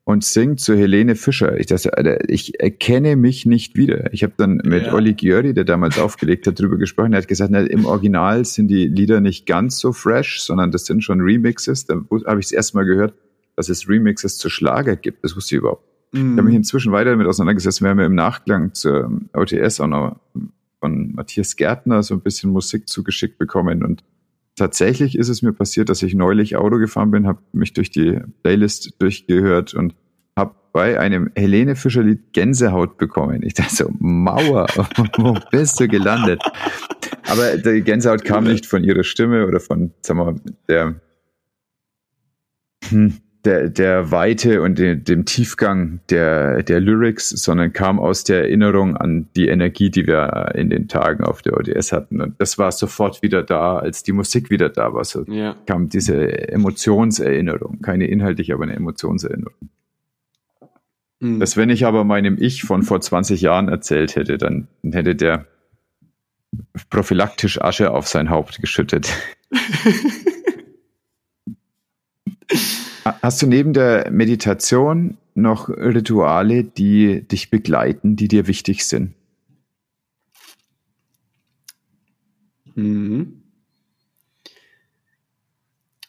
und singt zu Helene Fischer. Ich, das, ich erkenne mich nicht wieder. Ich habe dann mit ja. Olli Giori, der damals aufgelegt hat, darüber gesprochen. Er hat gesagt, na, im Original sind die Lieder nicht ganz so fresh, sondern das sind schon Remixes. Da habe ich es erstmal gehört dass es Remixes zu Schlager gibt. Das wusste ich überhaupt. Mm. Ich habe mich inzwischen weiter damit auseinandergesetzt. Wir haben ja im Nachklang zur OTS auch noch von Matthias Gärtner so ein bisschen Musik zugeschickt bekommen. Und tatsächlich ist es mir passiert, dass ich neulich Auto gefahren bin, habe mich durch die Playlist durchgehört und habe bei einem Helene Fischer Lied Gänsehaut bekommen. Ich dachte so, Mauer, *laughs* wo bist du gelandet? Aber die Gänsehaut kam nicht von ihrer Stimme oder von, sagen wir mal, der, hm, der, der Weite und de, dem Tiefgang der, der Lyrics, sondern kam aus der Erinnerung an die Energie, die wir in den Tagen auf der ODS hatten. Und das war sofort wieder da, als die Musik wieder da war. So ja. kam diese Emotionserinnerung, keine inhaltliche, aber eine Emotionserinnerung. Mhm. Das, wenn ich aber meinem Ich von vor 20 Jahren erzählt hätte, dann hätte der prophylaktisch Asche auf sein Haupt geschüttet. *laughs* Hast du neben der Meditation noch Rituale, die dich begleiten, die dir wichtig sind? Mhm.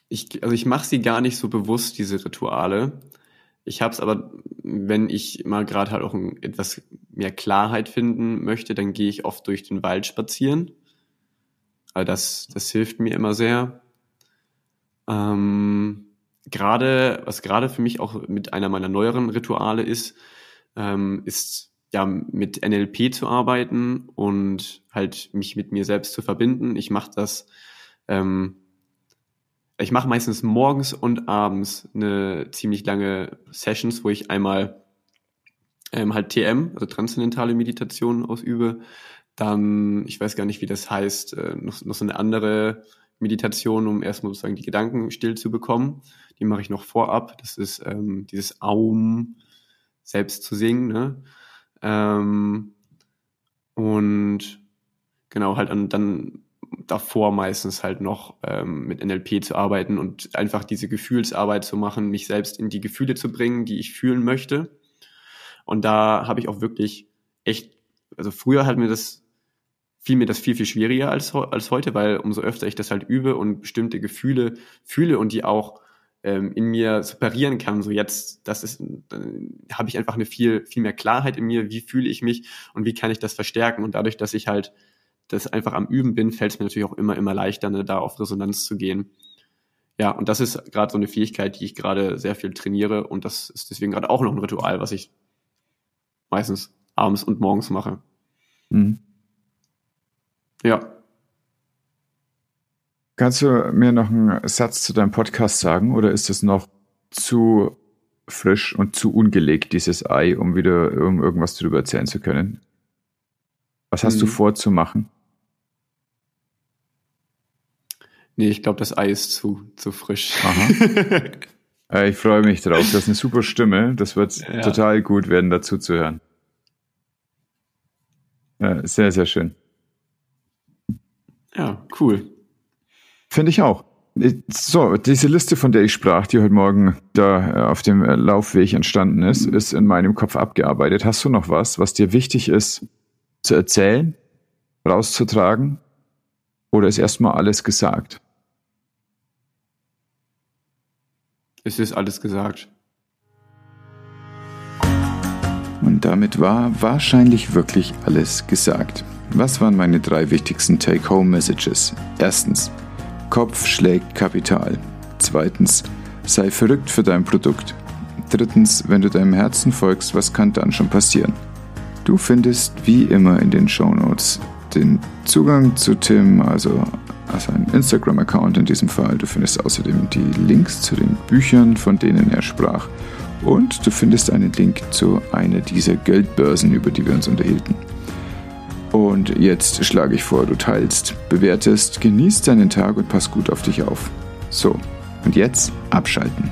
Ich, also ich mache sie gar nicht so bewusst, diese Rituale. Ich habe es aber, wenn ich mal gerade halt auch ein, etwas mehr Klarheit finden möchte, dann gehe ich oft durch den Wald spazieren. Also das, das hilft mir immer sehr. Ähm, gerade, was gerade für mich auch mit einer meiner neueren Rituale ist, ähm, ist ja mit NLP zu arbeiten und halt mich mit mir selbst zu verbinden. Ich mache das, ähm, ich mache meistens morgens und abends eine ziemlich lange Sessions, wo ich einmal ähm, halt TM, also transzendentale Meditation ausübe. Dann, ich weiß gar nicht, wie das heißt, äh, noch, noch so eine andere Meditation, um erstmal sozusagen die Gedanken still zu bekommen. Die mache ich noch vorab. Das ist ähm, dieses Aum selbst zu singen. Ne? Ähm, und genau, halt an, dann davor meistens halt noch ähm, mit NLP zu arbeiten und einfach diese Gefühlsarbeit zu machen, mich selbst in die Gefühle zu bringen, die ich fühlen möchte. Und da habe ich auch wirklich echt, also früher hat mir das fiel mir das viel, viel schwieriger als, als heute, weil umso öfter ich das halt übe und bestimmte Gefühle fühle und die auch ähm, in mir separieren kann, so jetzt, das ist, dann habe ich einfach eine viel, viel mehr Klarheit in mir, wie fühle ich mich und wie kann ich das verstärken und dadurch, dass ich halt das einfach am Üben bin, fällt es mir natürlich auch immer, immer leichter, ne, da auf Resonanz zu gehen. Ja, und das ist gerade so eine Fähigkeit, die ich gerade sehr viel trainiere und das ist deswegen gerade auch noch ein Ritual, was ich meistens abends und morgens mache. Mhm. Ja. Kannst du mir noch einen Satz zu deinem Podcast sagen oder ist es noch zu frisch und zu ungelegt, dieses Ei, um wieder um irgendwas darüber erzählen zu können? Was hast hm. du vor zu machen? Nee, ich glaube, das Ei ist zu, zu frisch. Aha. *laughs* ich freue mich drauf. Das ist eine super Stimme. Das wird ja. total gut werden, dazu zu hören. Ja, sehr, sehr schön. Ja, cool. Finde ich auch. So, diese Liste, von der ich sprach, die heute Morgen da äh, auf dem äh, Laufweg entstanden ist, ist in meinem Kopf abgearbeitet. Hast du noch was, was dir wichtig ist zu erzählen, rauszutragen? Oder ist erstmal alles gesagt? Es ist alles gesagt. Und damit war wahrscheinlich wirklich alles gesagt. Was waren meine drei wichtigsten Take-Home-Messages? Erstens, Kopf schlägt Kapital. Zweitens, sei verrückt für dein Produkt. Drittens, wenn du deinem Herzen folgst, was kann dann schon passieren? Du findest wie immer in den Show Notes den Zugang zu Tim, also, also Instagram-Account in diesem Fall. Du findest außerdem die Links zu den Büchern, von denen er sprach. Und du findest einen Link zu einer dieser Geldbörsen, über die wir uns unterhielten. Und jetzt schlage ich vor, du teilst, bewertest, genießt deinen Tag und pass gut auf dich auf. So, und jetzt abschalten.